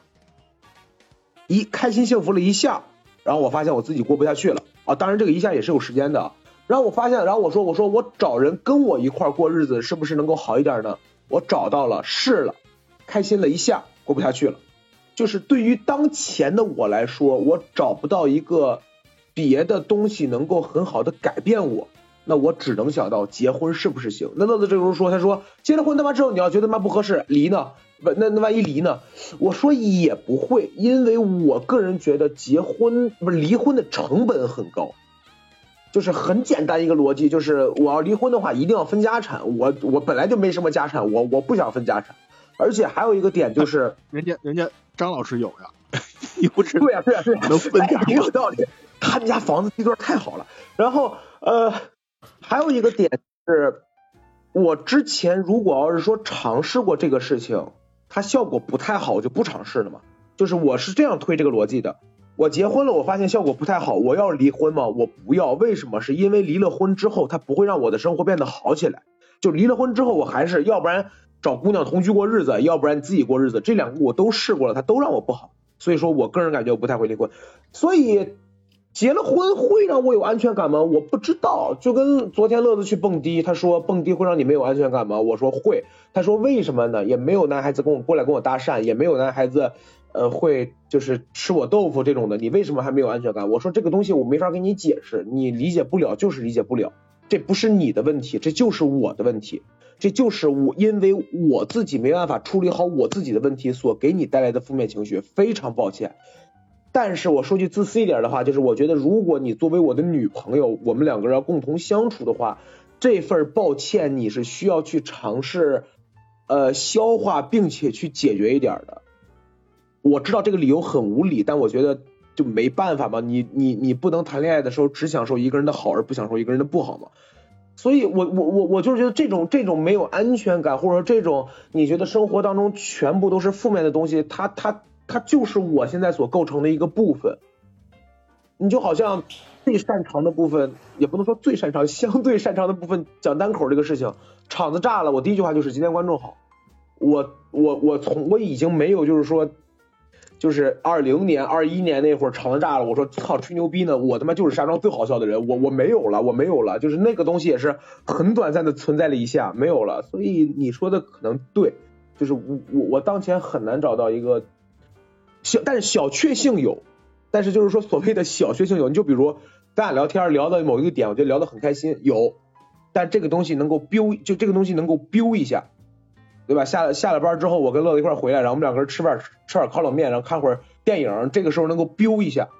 B: 一开心幸福了一下，然后我发现我自己过不下去了啊！当然这个一下也是有时间的。然后我发现，然后我说我说我找人跟我一块过日子，是不是能够好一点呢？我找到了，试了，开心了一下，过不下去了。就是对于当前的我来说，我找不到一个别的东西能够很好的改变我，那我只能想到结婚是不是行？那乐子这时候说，他说结了婚他妈之后你要觉得妈不合适，离呢？不，那那万一离呢？我说也不会，因为我个人觉得结婚不是离婚的成本很高。就是很简单一个逻辑，就是我要离婚的话，一定要分家产。我我本来就没什么家产，我我不想分家产。而且还有一个点就是，
A: 人家人家张老师有呀，你不知
B: 对呀对呀对呀，
A: 能分家
B: 也有道理。他们家房子地段太好了。然后呃，还有一个点是，我之前如果要是说尝试过这个事情，它效果不太好，我就不尝试了嘛。就是我是这样推这个逻辑的。我结婚了，我发现效果不太好，我要离婚吗？我不要，为什么？是因为离了婚之后，它不会让我的生活变得好起来。就离了婚之后，我还是要不然找姑娘同居过日子，要不然自己过日子，这两个我都试过了，它都让我不好。所以说我个人感觉我不太会离婚。所以结了婚会让我有安全感吗？我不知道。就跟昨天乐子去蹦迪，他说蹦迪会让你没有安全感吗？我说会。他说为什么呢？也没有男孩子跟我过来跟我搭讪，也没有男孩子。呃，会就是吃我豆腐这种的，你为什么还没有安全感？我说这个东西我没法给你解释，你理解不了就是理解不了，这不是你的问题，这就是我的问题，这就是我因为我自己没办法处理好我自己的问题所给你带来的负面情绪，非常抱歉。但是我说句自私一点的话，就是我觉得如果你作为我的女朋友，我们两个人要共同相处的话，这份抱歉你是需要去尝试呃消化，并且去解决一点的。我知道这个理由很无理，但我觉得就没办法嘛。你你你不能谈恋爱的时候只享受一个人的好，而不享受一个人的不好嘛。所以我我我我就是觉得这种这种没有安全感，或者说这种你觉得生活当中全部都是负面的东西，它它它就是我现在所构成的一个部分。你就好像最擅长的部分，也不能说最擅长，相对擅长的部分讲单口这个事情，场子炸了，我第一句话就是今天观众好。我我我从我已经没有就是说。就是二零年、二一年那会儿，场子炸了。我说操，吹牛逼呢！我他妈就是石家庄最好笑的人。我我没有了，我没有了。就是那个东西也是很短暂的存在了一下，没有了。所以你说的可能对，就是我我我当前很难找到一个小，但是小确幸有。但是就是说所谓的小确幸有，你就比如咱俩聊天聊到某一个点，我觉得聊得很开心，有。但这个东西能够 biu，就这个东西能够 biu 一下。对吧？下了下了班之后，我跟乐乐一块回来，然后我们两个人吃饭，吃点烤冷面，然后看会儿电影。这个时候能够 biu 一下，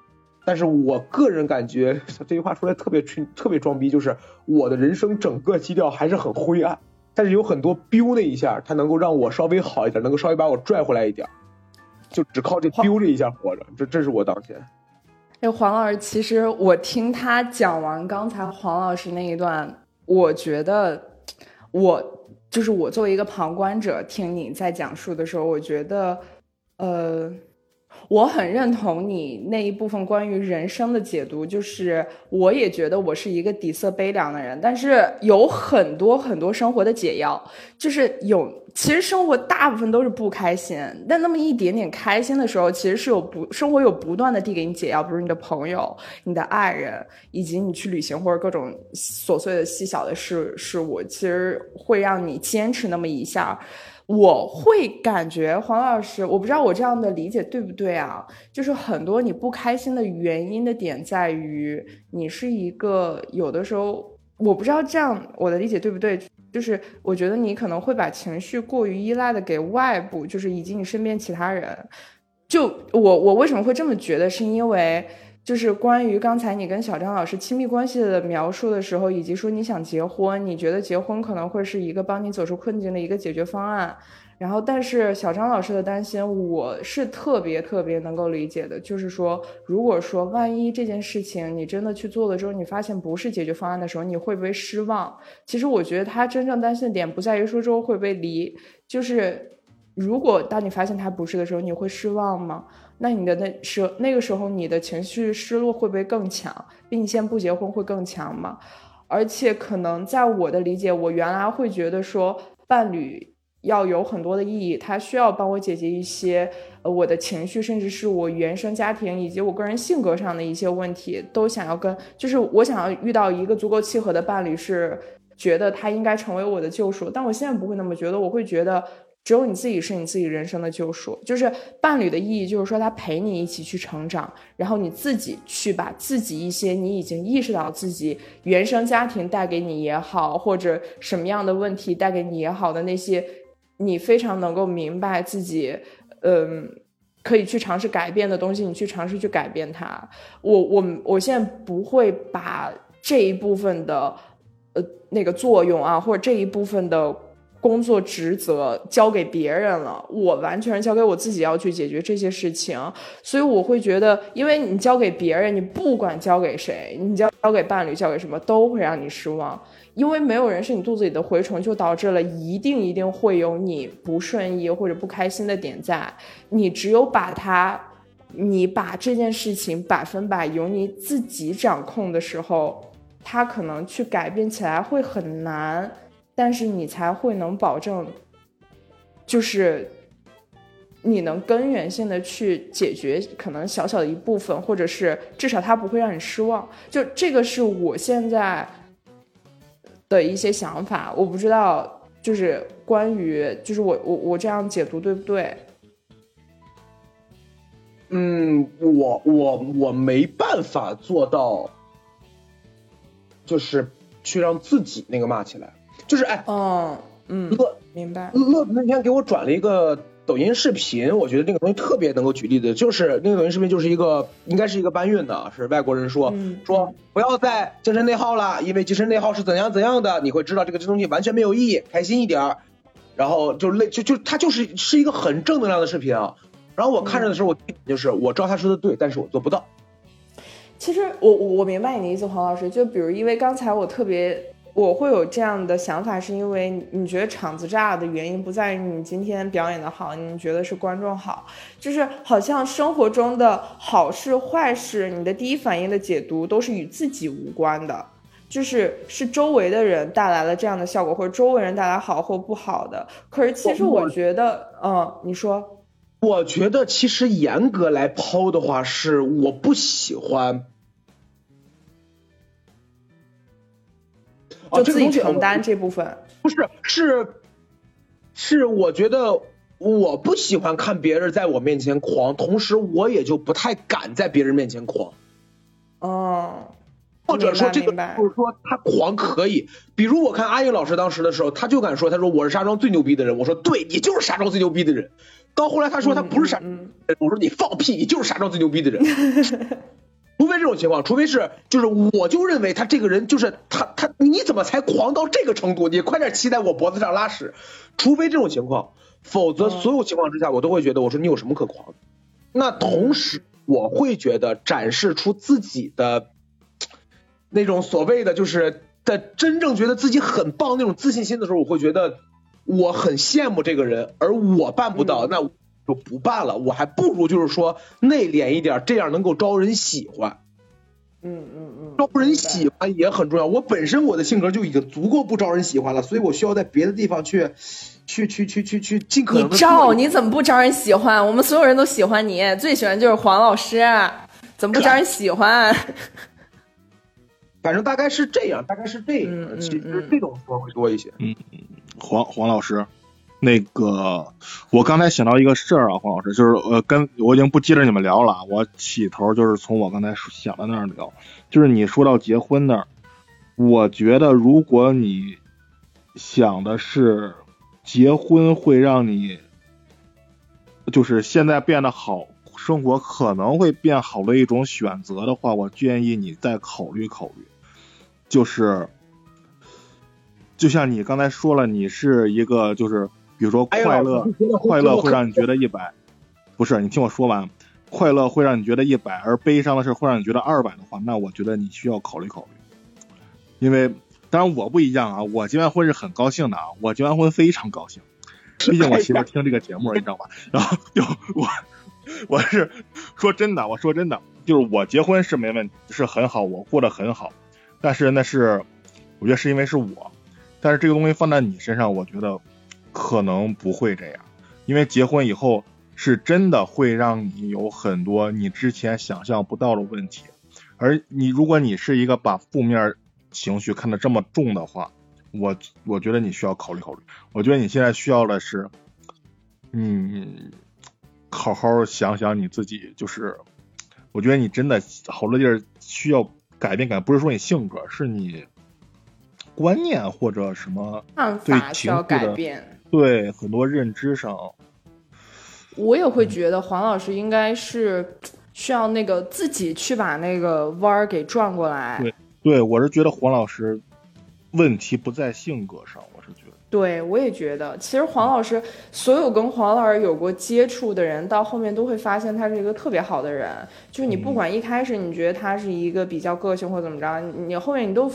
B: 但是我个人感觉 <laughs> 这句话说来特别吹，特别装逼，就是我的人生整个基调还是很灰暗，但是有很多 biu 那一下，它能够让我稍微好一点，能够稍微把我拽回来一点，就只靠这 biu 这一下活着。这这是我当前。
C: 哎，黄老师，其实我听他讲完刚才黄老师那一段，我觉得我。就是我作为一个旁观者，听你在讲述的时候，我觉得，呃，我很认同你那一部分关于人生的解读。就是我也觉得我是一个底色悲凉的人，但是有很多很多生活的解药，就是有。其实生活大部分都是不开心，但那么一点点开心的时候，其实是有不生活有不断的递给你解药，比如你的朋友、你的爱人，以及你去旅行或者各种琐碎的细小的事事物，其实会让你坚持那么一下。我会感觉黄老师，我不知道我这样的理解对不对啊？就是很多你不开心的原因的点在于，你是一个有的时候，我不知道这样我的理解对不对。就是我觉得你可能会把情绪过于依赖的给外部，就是以及你身边其他人。就我我为什么会这么觉得，是因为就是关于刚才你跟小张老师亲密关系的描述的时候，以及说你想结婚，你觉得结婚可能会是一个帮你走出困境的一个解决方案。然后，但是小张老师的担心，我是特别特别能够理解的。就是说，如果说万一这件事情你真的去做了之后，你发现不是解决方案的时候，你会不会失望？其实我觉得他真正担心的点不在于说之后会不会离，就是如果当你发现他不是的时候，你会失望吗？那你的那时那个时候你的情绪失落会不会更强？比你先不结婚会更强吗？而且可能在我的理解，我原来会觉得说伴侣。要有很多的意义，他需要帮我解决一些呃我的情绪，甚至是我原生家庭以及我个人性格上的一些问题，都想要跟，就是我想要遇到一个足够契合的伴侣，是觉得他应该成为我的救赎。但我现在不会那么觉得，我会觉得只有你自己是你自己人生的救赎。就是伴侣的意义，就是说他陪你一起去成长，然后你自己去把自己一些你已经意识到自己原生家庭带给你也好，或者什么样的问题带给你也好的那些。你非常能够明白自己，嗯，可以去尝试改变的东西，你去尝试去改变它。我我我现在不会把这一部分的呃那个作用啊，或者这一部分的工作职责交给别人了，我完全交给我自己要去解决这些事情。所以我会觉得，因为你交给别人，你不管交给谁，你交交给伴侣，交给什么，都会让你失望。因为没有人是你肚子里的蛔虫，就导致了一定一定会有你不顺意或者不开心的点在。你只有把它，你把这件事情百分百由你自己掌控的时候，它可能去改变起来会很难，但是你才会能保证，就是你能根源性的去解决可能小小的一部分，或者是至少它不会让你失望。就这个是我现在。的一些想法，我不知道，就是关于，就是我我我这样解读对不对？
B: 嗯，我我我没办法做到，就是去让自己那个骂起来，就是哎，
C: 嗯嗯，
B: 乐
C: 明白，
B: 乐那天给我转了一个抖音视频，我觉得那个东西特别能够举例子，就是那个抖音视频就是一个应该是一个搬运的，是外国人说、
C: 嗯
B: 说不要再精神内耗了，因为精神内耗是怎样怎样的，你会知道这个这东西完全没有意义，开心一点儿。然后就类就就他就是是一个很正能量的视频啊。然后我看着的时候，我就是我知道他说的对，但是我做不到。
C: 其实我我我明白你的意思，黄老师。就比如，因为刚才我特别我会有这样的想法，是因为你你觉得场子炸的原因不在于你今天表演的好，你觉得是观众好，就是好像生活中的好事坏事，你的第一反应的解读都是与自己无关的。就是是周围的人带来了这样的效果，或者周围人带来好或不好的。可是其实我觉得，嗯，你说，
B: 我觉得其实严格来抛的话，是我不喜欢，
C: 就自己承担这部分。
B: 不是是是，我觉得我不喜欢看别人在我面前狂，同时我也就不太敢在别人面前狂。
C: 哦，
B: 或者说这个
C: 明白明白
B: 就是说他狂可以，比如我看阿英老师当时的时候，他就敢说，他说我是沙庄最牛逼的人，我说对你就是沙庄最牛逼的人。到后来他说他不是沙
C: 嗯嗯，
B: 我说你放屁，你就是沙庄最牛逼的人。<laughs> 除非这种情况，除非是就是我就认为他这个人就是他他你怎么才狂到这个程度？你快点骑在我脖子上拉屎。除非这种情况，否则
C: 嗯
B: 所有情况之下我都会觉得我说你有什么可狂的？那同时我会觉得展示出自己的那种所谓的就是的真正觉得自己很棒那种自信心的时候，我会觉得我很羡慕这个人，而我办不到，那我就不办了。我还不如就是说内敛一点，这样能够招人喜欢。
C: 嗯嗯嗯，
B: 招人喜欢也很重要。我本身我的性格就已经足够不招人喜欢了，所以我需要在别的地方去，去去去去去尽可能你
C: 招你怎么不招人喜欢？我们所有人都喜欢你，最喜欢就是黄老师，怎么不招人喜欢？<laughs>
B: 反正大概是这样，大概是这样。
C: 嗯嗯
B: 其实
C: 嗯
B: 这种说会多一些。
A: 嗯嗯黄黄老师，那个我刚才想到一个事儿啊，黄老师，就是呃，跟我已经不接着你们聊了，我起头就是从我刚才想的那儿聊，就是你说到结婚那儿，我觉得如果你想的是结婚会让你，就是现在变得好，生活可能会变好的一种选择的话，我建议你再考虑考虑，就是。就像你刚才说了，你是一个就是比如说快乐，快乐会让你觉得一百，不是你听我说完，快乐会让你觉得一百，而悲伤的事会让你觉得二百的话，那我觉得你需要考虑考虑，因为当然我不一样啊，我结完婚是很高兴的啊，我结完婚非常高兴，<laughs> 毕竟我媳妇听这个节目，你知道吧？然后就我我是说真的，我说真的，就是我结婚是没问题，是很好，我过得很好，但是那是我觉得是因为是我。但是这个东西放在你身上，我觉得可能不会这样，因为结婚以后是真的会让你有很多你之前想象不到的问题。而你如果你是一个把负面情绪看得这么重的话，我我觉得你需要考虑考虑。我觉得你现在需要的是，嗯，好好想想你自己，就是我觉得你真的好多地儿需要改变改，不是说你性格，是你。观念或者什么
C: 看
A: 对情绪的
C: 改变。
A: 对很多认知上，
C: 我也会觉得黄老师应该是需要那个自己去把那个弯儿给转过来。
A: 对对我是觉得黄老师问题不在性格上，我是觉得
C: 对，我也觉得，其实黄老师所有跟黄老师有过接触的人，到后面都会发现他是一个特别好的人。就是你不管一开始你觉得他是一个比较个性或怎么着，你你后面你都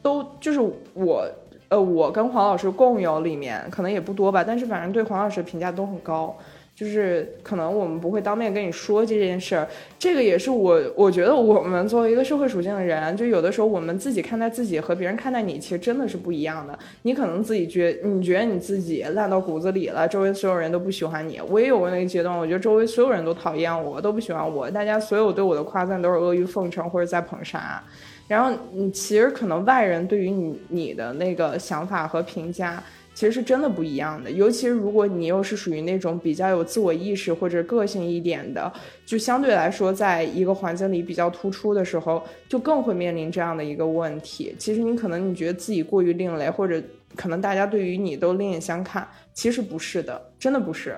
C: 都就是我呃，我跟黄老师共有里面可能也不多吧，但是反正对黄老师的评价都很高。就是可能我们不会当面跟你说这件事儿，这个也是我我觉得我们作为一个社会属性的人，就有的时候我们自己看待自己和别人看待你，其实真的是不一样的。你可能自己觉你觉得你自己烂到骨子里了，周围所有人都不喜欢你。我也有过那个阶段，我觉得周围所有人都讨厌我，都不喜欢我，大家所有对我的夸赞都是阿谀奉承或者在捧杀。然后你其实可能外人对于你你的那个想法和评价。其实是真的不一样的，尤其是如果你又是属于那种比较有自我意识或者个性一点的，就相对来说，在一个环境里比较突出的时候，就更会面临这样的一个问题。其实你可能你觉得自己过于另类，或者可能大家对于你都另眼相看，其实不是的，真的不是。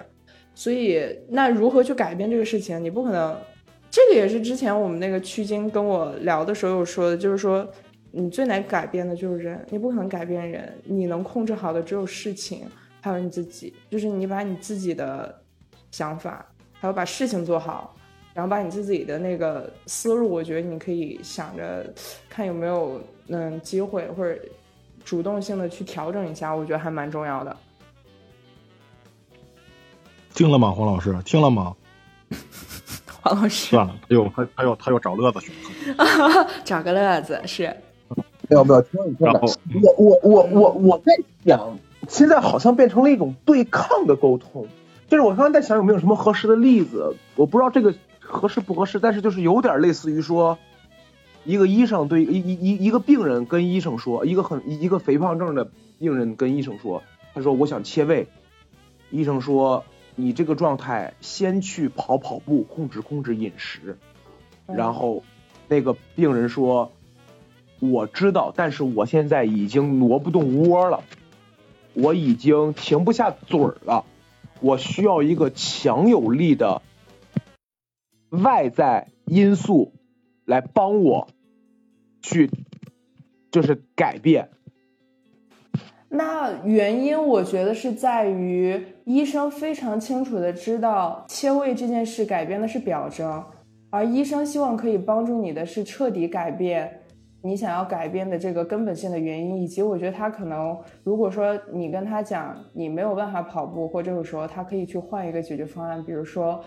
C: 所以那如何去改变这个事情？你不可能，这个也是之前我们那个区经跟我聊的时候有说的，就是说你最难改变的就是人，你不可能改变人，你能控制好的只有事情，还有你自己，就是你把你自己的想法，还有把事情做好。然后把你自己的那个思路，我觉得你可以想着看有没有嗯机会，或者主动性的去调整一下，我觉得还蛮重要的。
A: 听了吗，黄老师？听了吗？
C: 黄老师，
A: 算了，他又他他又他又找乐子去
C: 了，<laughs> 找个乐子是。
B: 没有没有，听你听的。我我我我我在想，现在好像变成了一种对抗的沟通，就是我刚刚在想有没有什么合适的例子，我不知道这个。合适不合适？但是就是有点类似于说，一个医生对一一一一个病人跟医生说，一个很一个肥胖症的病人跟医生说，他说我想切胃，医生说你这个状态先去跑跑步，控制控制饮食，然后那个病人说我知道，但是我现在已经挪不动窝了，我已经停不下嘴儿了，我需要一个强有力的。外在因素来帮我去，就是改变。
C: 那原因我觉得是在于医生非常清楚的知道切胃这件事改变的是表征，而医生希望可以帮助你的是彻底改变你想要改变的这个根本性的原因。以及我觉得他可能如果说你跟他讲你没有办法跑步，或者说他可以去换一个解决方案，比如说。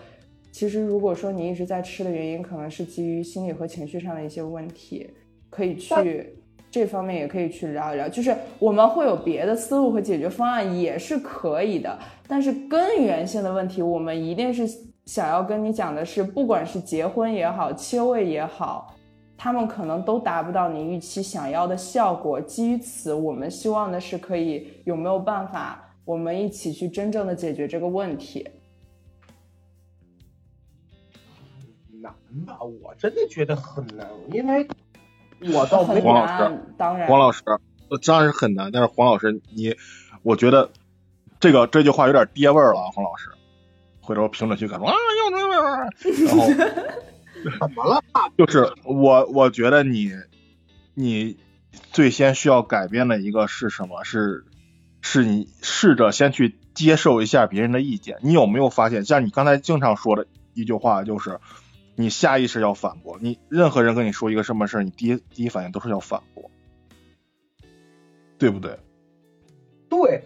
C: 其实，如果说你一直在吃的原因，可能是基于心理和情绪上的一些问题，可以去这方面也可以去聊一聊。就是我们会有别的思路和解决方案，也是可以的。但是根源性的问题，我们一定是想要跟你讲的是，不管是结婚也好，切胃也好，他们可能都达不到你预期想要的效果。基于此，我们希望的是可以有没有办法，我们一起去真正的解决这个问题。
B: 难吧？我真的觉得很难，因为我倒
C: 没
A: 黄老师，
C: 当然
A: 黄老师，当然是很难。但是黄老师，你我觉得这个这句话有点爹味儿了，黄老师。回头评论区看说啊，又然后 <laughs>
B: 怎么了？
A: 就是我我觉得你你最先需要改变的一个是什么？是是你试着先去接受一下别人的意见。你有没有发现，像你刚才经常说的一句话，就是。你下意识要反驳，你任何人跟你说一个什么事儿，你第一第一反应都是要反驳，对不对？
B: 对。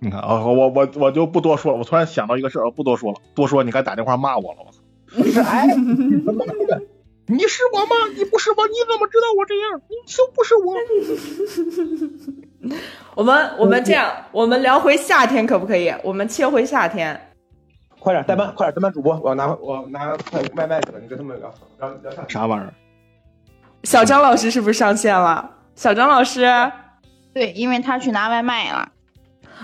A: 你看啊，我我我就不多说了。我突然想到一个事儿，不多说了，多说你该打电话骂我了。我操！
B: 你是哎，
A: 你是我吗？你不是我，你怎么知道我这样？你就
C: 不是我。<laughs> 我们我们这样，我们聊回夏天可不可以？我们切回夏天。
B: 快点代班，快点代班主播，我要拿我拿快外卖去了，你跟他们聊聊聊啥？
A: 啥玩意儿？
C: 小张老师是不是上线了？小张老师，
D: 对，因为他去拿外卖了。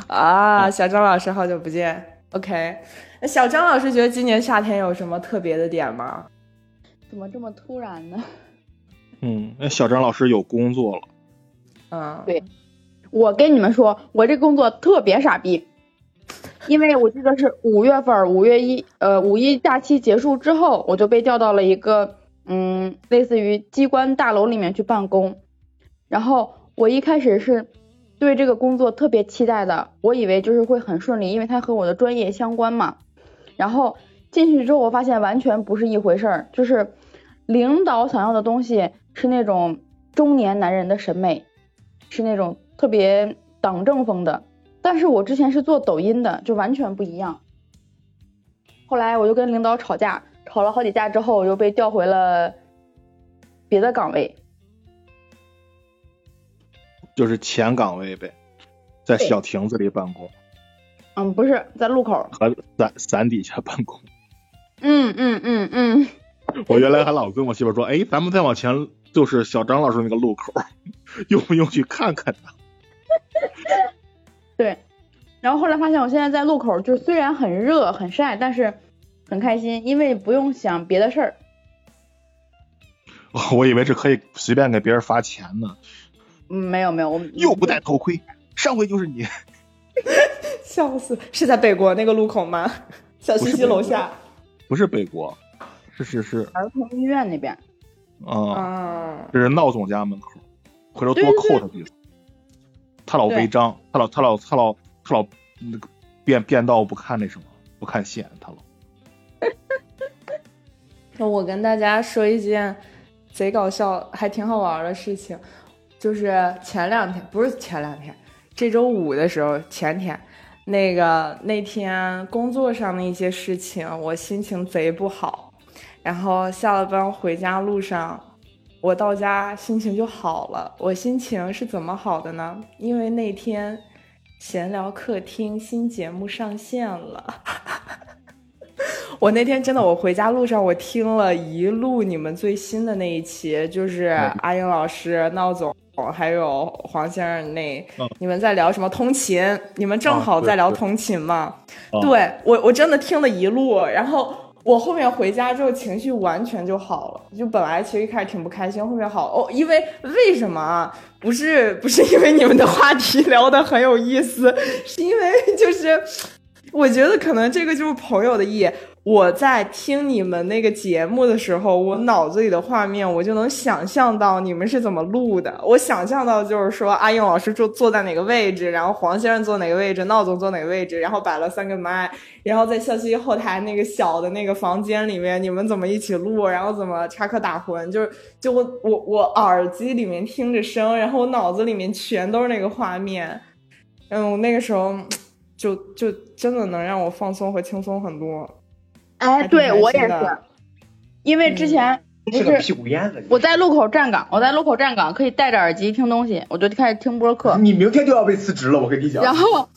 C: 啊，小张老师，好久不见。OK，那小张老师觉得今年夏天有什么特别的点吗？
D: 怎么这么突然呢？<laughs>
A: 嗯，那小张老师有工作了。
C: 嗯，
D: 对，我跟你们说，我这工作特别傻逼。<laughs> 因为我记得是五月份，五月一，呃，五一假期结束之后，我就被调到了一个，嗯，类似于机关大楼里面去办公。然后我一开始是对这个工作特别期待的，我以为就是会很顺利，因为它和我的专业相关嘛。然后进去之后，我发现完全不是一回事儿，就是领导想要的东西是那种中年男人的审美，是那种特别党政风的。但是我之前是做抖音的，就完全不一样。后来我就跟领导吵架，吵了好几架之后，我又被调回了别的岗位，
A: 就是前岗位呗，在小亭子里办公。
D: 嗯，不是在路口
A: 和伞伞底下办公。<laughs>
D: 嗯嗯嗯嗯。
A: 我原来还老跟我媳妇说，哎，咱们再往前就是小张老师那个路口，<laughs> 用不用去看看呢？
D: 对，然后后来发现我现在在路口，就虽然很热很晒，但是很开心，因为不用想别的事儿。<laughs>
A: 我以为是可以随便给别人发钱呢。
D: 嗯，没有没有，我
A: 又不戴头盔，上回就是你。<laughs>
C: 笑死！是在北国那个路口吗？小西西楼下。
A: 不是北国，是是是
D: 儿童医院那边。
A: 啊，
C: 啊，
A: 这是闹总家门口，回头多扣他几次。他老违章，他老他老他老他老那个变变道不看那什么，不看线，他老。<laughs>
C: 那我跟大家说一件贼搞笑还挺好玩的事情，就是前两天不是前两天，这周五的时候，前天那个那天工作上的一些事情，我心情贼不好，然后下了班回家路上，我到家心情就好了。我心情是怎么好的呢？因为那天闲聊客厅新节目上线了。<laughs> 我那天真的，我回家路上我听了一路你们最新的那一期，就是阿英老师、闹总还有黄先生那，
A: 嗯
C: 你们在聊什么通勤？你们正好在聊通勤嘛？
A: 啊
C: 对我我真的听了一路，然后我后面回家之后情绪完全就好了，就本来其实一开始挺不开心，后面好哦，因为为什么啊？不是不是因为你们的话题聊得很有意思，是因为就是我觉得可能这个就是朋友的意义。我在听你们那个节目的时候，我脑子里的画面，我就能想象到你们是怎么录的。我想象到就是说，阿英老师坐坐在哪个位置，然后黄先生坐哪个位置，闹总坐哪个位置，然后摆了三个麦，然后在校区后台那个小的那个房间里面，你们怎么一起录，然后怎么插科打诨，就是就我我我耳机里面听着声，然后我脑子里面全都是那个画面。嗯，那个时候就就真的能让我放松和轻松很多。
D: 哎，对我也是，因为之前不
B: 是个屁股烟子。
D: 我在路口站岗，我在路口站岗可以戴着耳机听东西，我就开始听播客。
B: 你明天就要被辞职了，我跟你讲。
D: 然后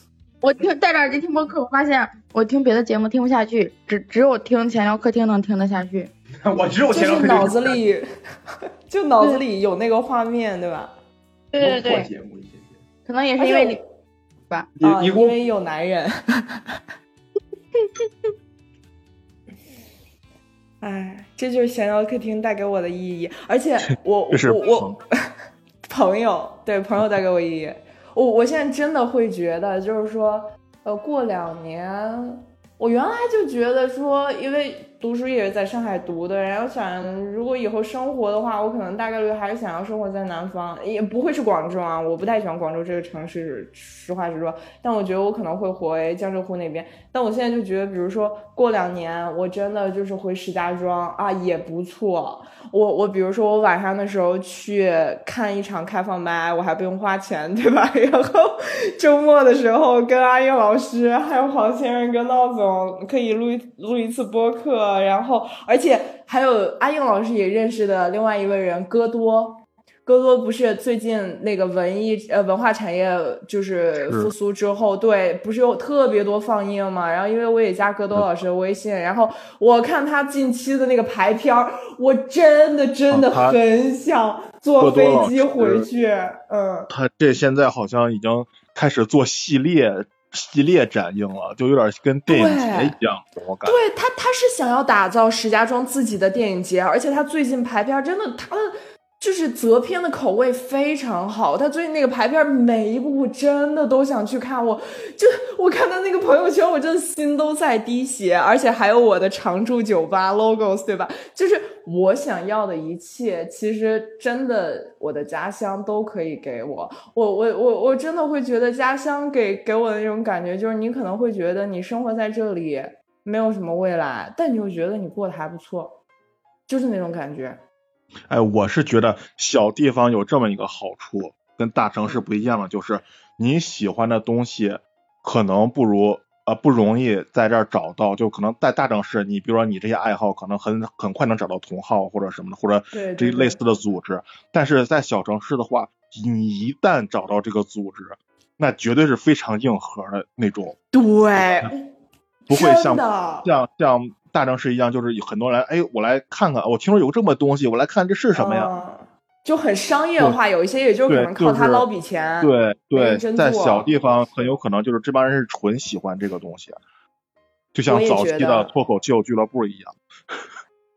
D: 我听戴着耳机听播客，我发现我听别的节目听不下去，只只有听闲聊客厅能听得下去。<laughs>
B: 我只有
C: 就是
B: 前两
C: 脑子里，<laughs> 就脑子里有那个画面，对吧？
D: 对对对，
B: 节目一些些
D: 可能也是因为你吧。
C: 啊，
B: 你你给我
C: 因为有男人。<laughs> 哎，这就是闲聊客厅带给我的意义，而且 <laughs> 我
A: 是
C: 我我朋友 <laughs> 对朋友带给我意义。我我现在真的会觉得，就是说，呃，过两年，我原来就觉得说，因为读书也是在上海读的，然后想如果以后生活的话，我可能大概率还是想要生活在南方，也不会去广州啊，我不太喜欢广州这个城市，实话实说。但我觉得我可能会回江浙沪那边。但我现在就觉得，比如说过两年，我真的就是回石家庄啊，也不错。我我比如说我晚上的时候去看一场开放麦，我还不用花钱，对吧？<laughs> 然后周末的时候跟阿英老师、还有黄先生、跟闹总可以录一录一次播客，然后而且还有阿英老师也认识的另外一位人戈多。戈多不是最近那个文艺呃文化产业就是复苏之后，对，不是有特别多放映嘛？然后因为我也加戈多老师的微信，然后我看他近期的那个排片儿，我真的真的很想坐飞机回去。嗯，
A: 他这现在好像已经开始做系列系列展映了，就有点跟电影节一样，我感觉。
C: 对他，他是想要打造石家庄自己的电影节，而且他最近排片儿真的，他的就是择片的口味非常好。他最近那个排片每一部真的都想去看，我就我看他那个朋友圈，我真的心都在滴血，而且还有我的常驻酒吧 logos，对吧？就是我想要的一切，其实真的我的家乡都可以给我。我我我我真的会觉得家乡给给我的那种感觉，就是你可能会觉得你生活在这里没有什么未来，但你又觉得你过得还不错，就是那种感觉。
A: 哎，我是觉得小地方有这么一个好处，跟大城市不一样的，就是你喜欢的东西可能不如呃不容易在这儿找到，就可能在大城市，你比如说你这些爱好，可能很很快能找到同好或者什么的，或者这类似的组织。但是在小城市的话，你一旦找到这个组织，那绝对是非常硬核的那种，
C: 对，
A: 不会像像像大城市一样，就是有很多人哎，我来看看，我听说有这么东西，我来看这是什么呀？
C: 嗯就很商业化，有一些也就可能靠他捞笔钱。
A: 对
C: 没
A: 对在小地方很有可能就是这帮人是纯喜欢这个东西，就像早期的脱口秀俱乐部一样。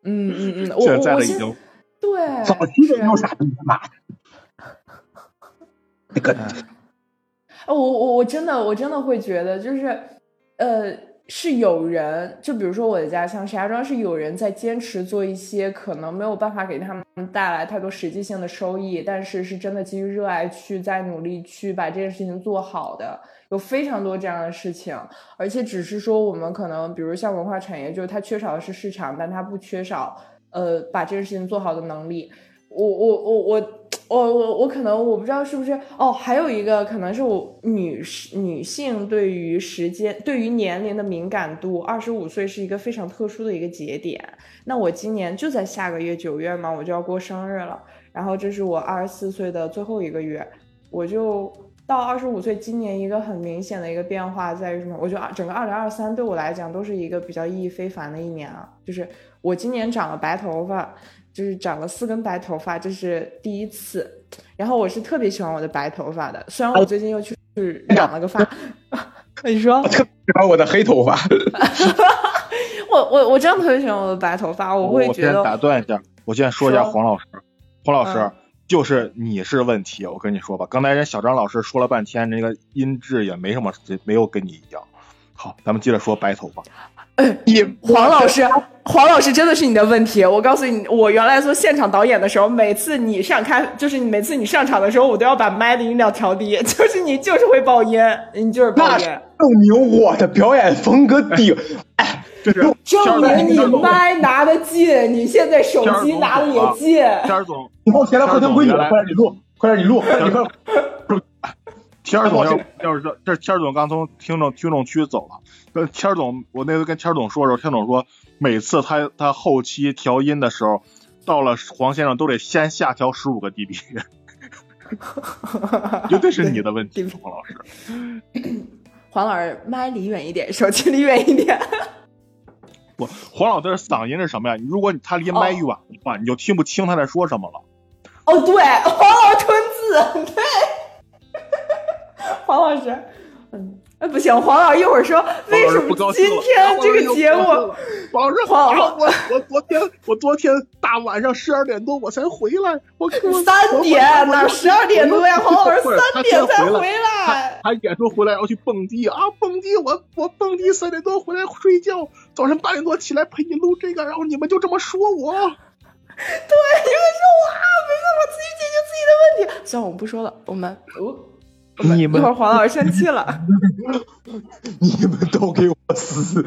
C: 嗯嗯嗯，我
A: 现在的已经
C: 对
B: 早期的
C: 是
B: 有啥东西妈的？那个
C: 呃我我我真的我真的会觉得，就是呃，是有人，就比如说我的家乡石家庄，是有人在坚持做一些可能没有办法给他们带来太多实际性的收益，但是是真的基于热爱去在努力去把这件事情做好的，有非常多这样的事情，而且只是说我们可能，比如像文化产业，就是它缺少的是市场，但它不缺少呃把这件事情做好的能力。我我我我。我我我可能我不知道是不是哦，还有一个可能是我女女性对于时间对于年龄的敏感度，二十五岁是一个非常特殊的一个节点。那我今年就在下个月九月嘛，我就要过生日了。然后这是我二十四岁的最后一个月，我就到二十五岁。今年一个很明显的一个变化在于什么？我觉得整个二零二三对我来讲都是一个比较意义非凡的一年啊，就是我今年长了白头发。就是长了四根白头发，这是第一次。然后我是特别喜欢我的白头发的，虽然我最近又去染了个发。<laughs> 你说？
B: 我特别喜欢我的黑头发。<laughs>
C: 我我我真的特别喜欢我的白头发，我会觉得。
A: 我先打断一下，我先说一下黄老师，黄老师就是你是问题，我跟你说吧，刚才人小张老师说了半天，那个音质也没什么，没有跟你一样。好，咱们接着说白头发。
C: 你黄老师，黄老师真的是你的问题。我告诉你，我原来做现场导演的时候，每次你上开，就是每次你上场的时候，我都要把麦的音量调低，<laughs> 就是你就是会爆音，你就是爆音。
B: 证明我的表演风格顶，<laughs> 哎，
A: 这是
C: 证明你麦拿的近，你现在手机拿的也近。
A: 天总，
B: 以后前来客厅规矩，快点你录，快点你录，快点你快。
A: 天总要要是这，这天总刚从听众听众区走了。跟天总，我那次跟天总说的时候，天总说每次他他后期调音的时候，到了黄先生都得先下调十五个 dB，<laughs> 绝对是你的问题，黄老师。<coughs>
C: 黄老师，麦离远一点，手机离远一点。<laughs>
A: 不，黄老师嗓音是什么呀？如果他离麦远的话，你就听不清他在说什么了。
C: 哦，对，黄老师吞字，对。<laughs> 黄老师，嗯，哎，不行，黄老师一会儿说为什么今天这个节目？
A: 黄老师，黄老师，<laughs> 我我昨天我昨天大晚上十二点多我才回来，我
C: 三点哪十二点多呀？黄老师三点才回来，
A: 还演出回来要去蹦迪啊，蹦迪我我蹦迪三点多回来睡觉，早上八点多起来陪你录这个，然后你们就这么说我，<laughs> 对，
C: 你们说我啊，没办法自己解决自己的问题，算了，我们不说了，我们哦。
A: 你们
C: 一会儿黄老师生气了，<laughs>
B: 你们都给我死！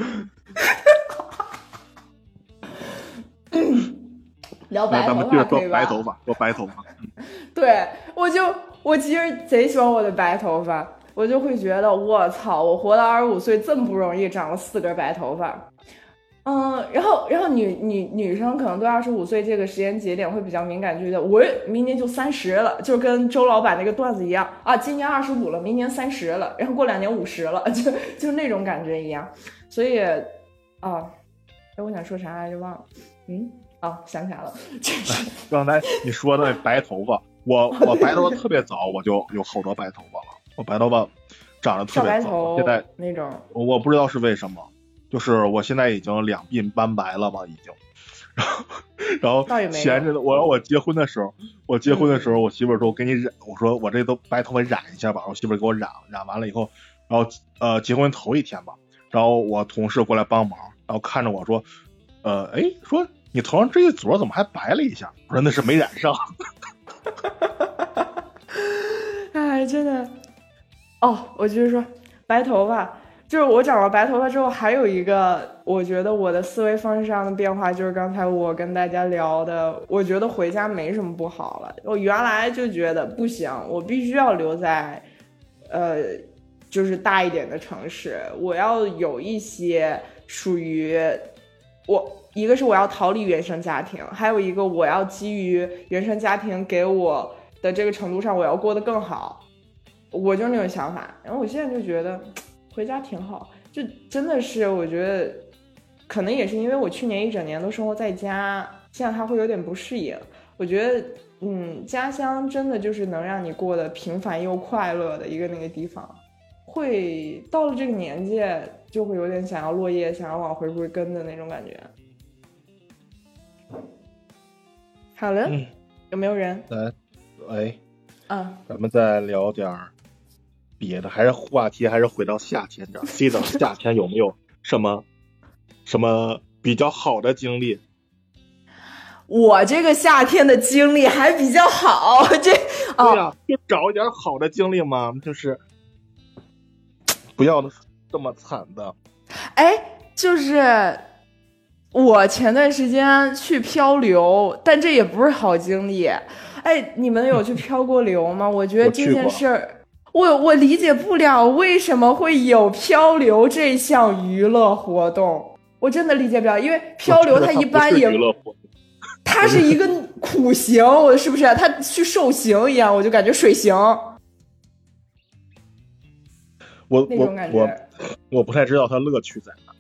C: 聊白头
A: 发说白头发，说白头发。
C: 对，我就我其实贼喜欢我的白头发，我就会觉得我操，我活到二十五岁这么不容易，长了四根白头发。嗯，然后，然后女女女生可能对二十五岁这个时间节点会比较敏感，就觉得我明年就三十了，就跟周老板那个段子一样啊，今年二十五了，明年三十了，然后过两年五十了，<laughs> 就就那种感觉一样。所以啊，哎，我想说啥来着忘了，嗯，啊，想起来了，
A: 刚才你说的白头发，我 <laughs> 我白头发特别早，我就有好多白头发了，我白头发长得特别早，现在
C: 那种，
A: 我不知道是为什么。就是我现在已经两鬓斑白了吧，已经，然后然后闲着的我我结婚的时候，我结婚的时候，我媳妇说我给你染，我说我这都白头发染一下吧，我媳妇给我染，染完了以后，然后呃结婚头一天吧，然后我同事过来帮忙，然后看着我说，呃哎说你头上这一撮怎么还白了一下？我说那是没染上。<laughs>
C: 哎，真的，哦，我就是说白头发。就是我长了白头发之后，还有一个我觉得我的思维方式上的变化，就是刚才我跟大家聊的，我觉得回家没什么不好了。我原来就觉得不行，我必须要留在，呃，就是大一点的城市，我要有一些属于我，一个是我要逃离原生家庭，还有一个我要基于原生家庭给我的这个程度上，我要过得更好，我就那种想法。然后我现在就觉得。回家挺好，就真的是我觉得，可能也是因为我去年一整年都生活在家，现在他会有点不适应。我觉得，嗯，家乡真的就是能让你过得平凡又快乐的一个那个地方。会到了这个年纪，就会有点想要落叶，想要往回归根的那种感觉。好了，有没有人？
A: 来，喂，
C: 嗯，
A: 咱们再聊点儿。别的还是话题，还是回到夏天这儿。记得夏天有没有什么什么比较好的经历？
C: 我这个夏天的经历还比较好，这哦，
A: 对呀、就找一点好的经历嘛，就是不要这么惨的。
C: 哎，就是我前段时间去漂流，但这也不是好经历。哎，你们有去 <laughs> 漂过流吗？我觉得这件事儿，我我理解不了为什么会有漂流这项娱乐活动，我真的理解不了，因为漂流它一般也它是一个苦行，我是不是？它去受刑一样，我就感觉水刑
A: 我。我我不太知道它乐趣在哪。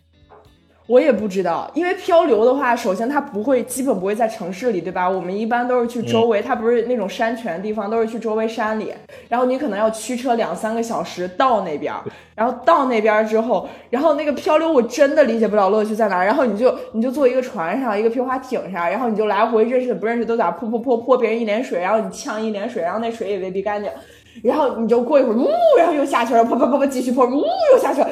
C: 我也不知道，因为漂流的话，首先它不会，基本不会在城市里，对吧？我们一般都是去周围，它不是那种山泉的地方，都是去周围山里。然后你可能要驱车两三个小时到那边儿，然后到那边儿之后，然后那个漂流我真的理解不了乐趣在哪儿。然后你就你就坐一个船上，一个皮划艇上，然后你就来回认识的不认识都在泼泼泼泼别人一脸水，然后你呛一脸水，然后那水也未必干净。然后你就过一会儿，呜，然后又下去了，啪啪啪啪继续泼，呜，又下去了。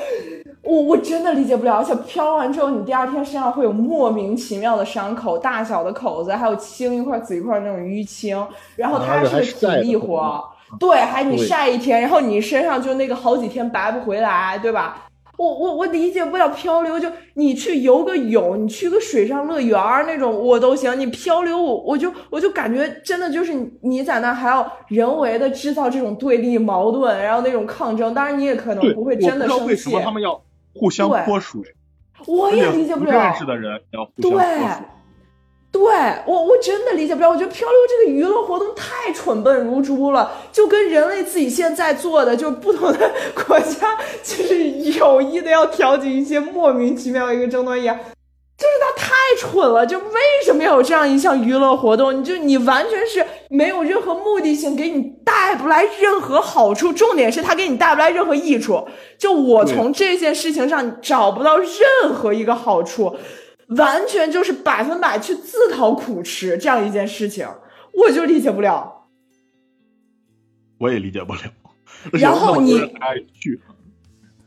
C: 我我真的理解不了，而且漂完之后，你第二天身上会有莫名其妙的伤口，大小的口子，还有青一块紫一块那种淤青，然后它是个体力活，对，还你晒一天，然后你身上就那个好几天白不回来，对吧？我我我理解不了漂流，就你去游个泳，你去个水上乐园那种我都行，你漂流我我就我就感觉真的就是你你在那还要人为的制造这种对立矛盾，然后那种抗争，当然你也可能，不会真的生气
A: 我不知道为什么他们要互相
C: 对
A: 泼水，
C: 我也理解不了。
A: 不认识的人要互相泼
C: 对
A: 水。，
C: 对我我真的理解不了。我觉得漂流这个娱乐活动太蠢笨如猪了，就跟人类自己现在做的，就不同的国家就是有意的要挑起一些莫名其妙的一个争端一样。就是他太蠢了，就为什么要有这样一项娱乐活动？你就你完全是没有任何目的性，给你带不来任何好处。重点是他给你带不来任何益处。就我从这件事情上找不到任何一个好处，完全就是百分百去自讨苦吃这样一件事情，我就理解不了。
A: 我也理解不了。
C: 然后你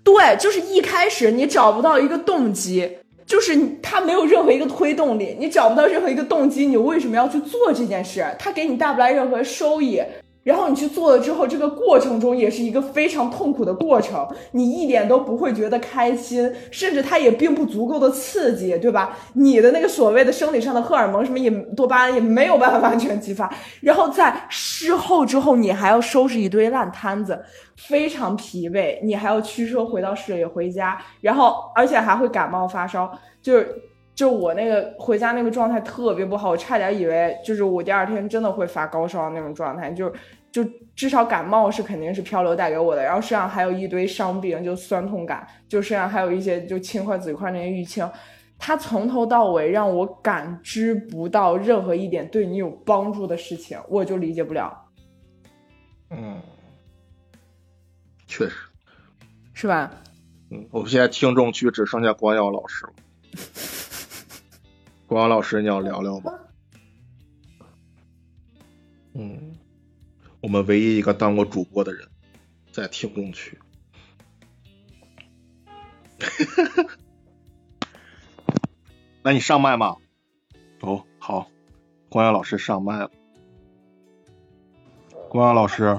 C: 对，就是一开始你找不到一个动机，就是他没有任何一个推动力，你找不到任何一个动机，你为什么要去做这件事？他给你带不来任何收益。然后你去做了之后，这个过程中也是一个非常痛苦的过程，你一点都不会觉得开心，甚至它也并不足够的刺激，对吧？你的那个所谓的生理上的荷尔蒙什么也多巴胺也没有办法完全激发，然后在事后之后，你还要收拾一堆烂摊子，非常疲惫，你还要驱车回到市里回家，然后而且还会感冒发烧，就是就我那个回家那个状态特别不好，我差点以为就是我第二天真的会发高烧那种状态，就就至少感冒是肯定是漂流带给我的，然后身上还有一堆伤病，就酸痛感，就身上还有一些就青块紫块那些淤青。它从头到尾让我感知不到任何一点对你有帮助的事情，我就理解不了，
A: 嗯，确实，
C: 是吧？
A: 嗯，我们现在听众区只剩下光耀老师了。<laughs> 光耀老师，你要聊聊吗？嗯，我们唯一一个当过主播的人，在听众区。<laughs> 那你上麦吗？哦，好，光耀老师上麦了。光耀老师，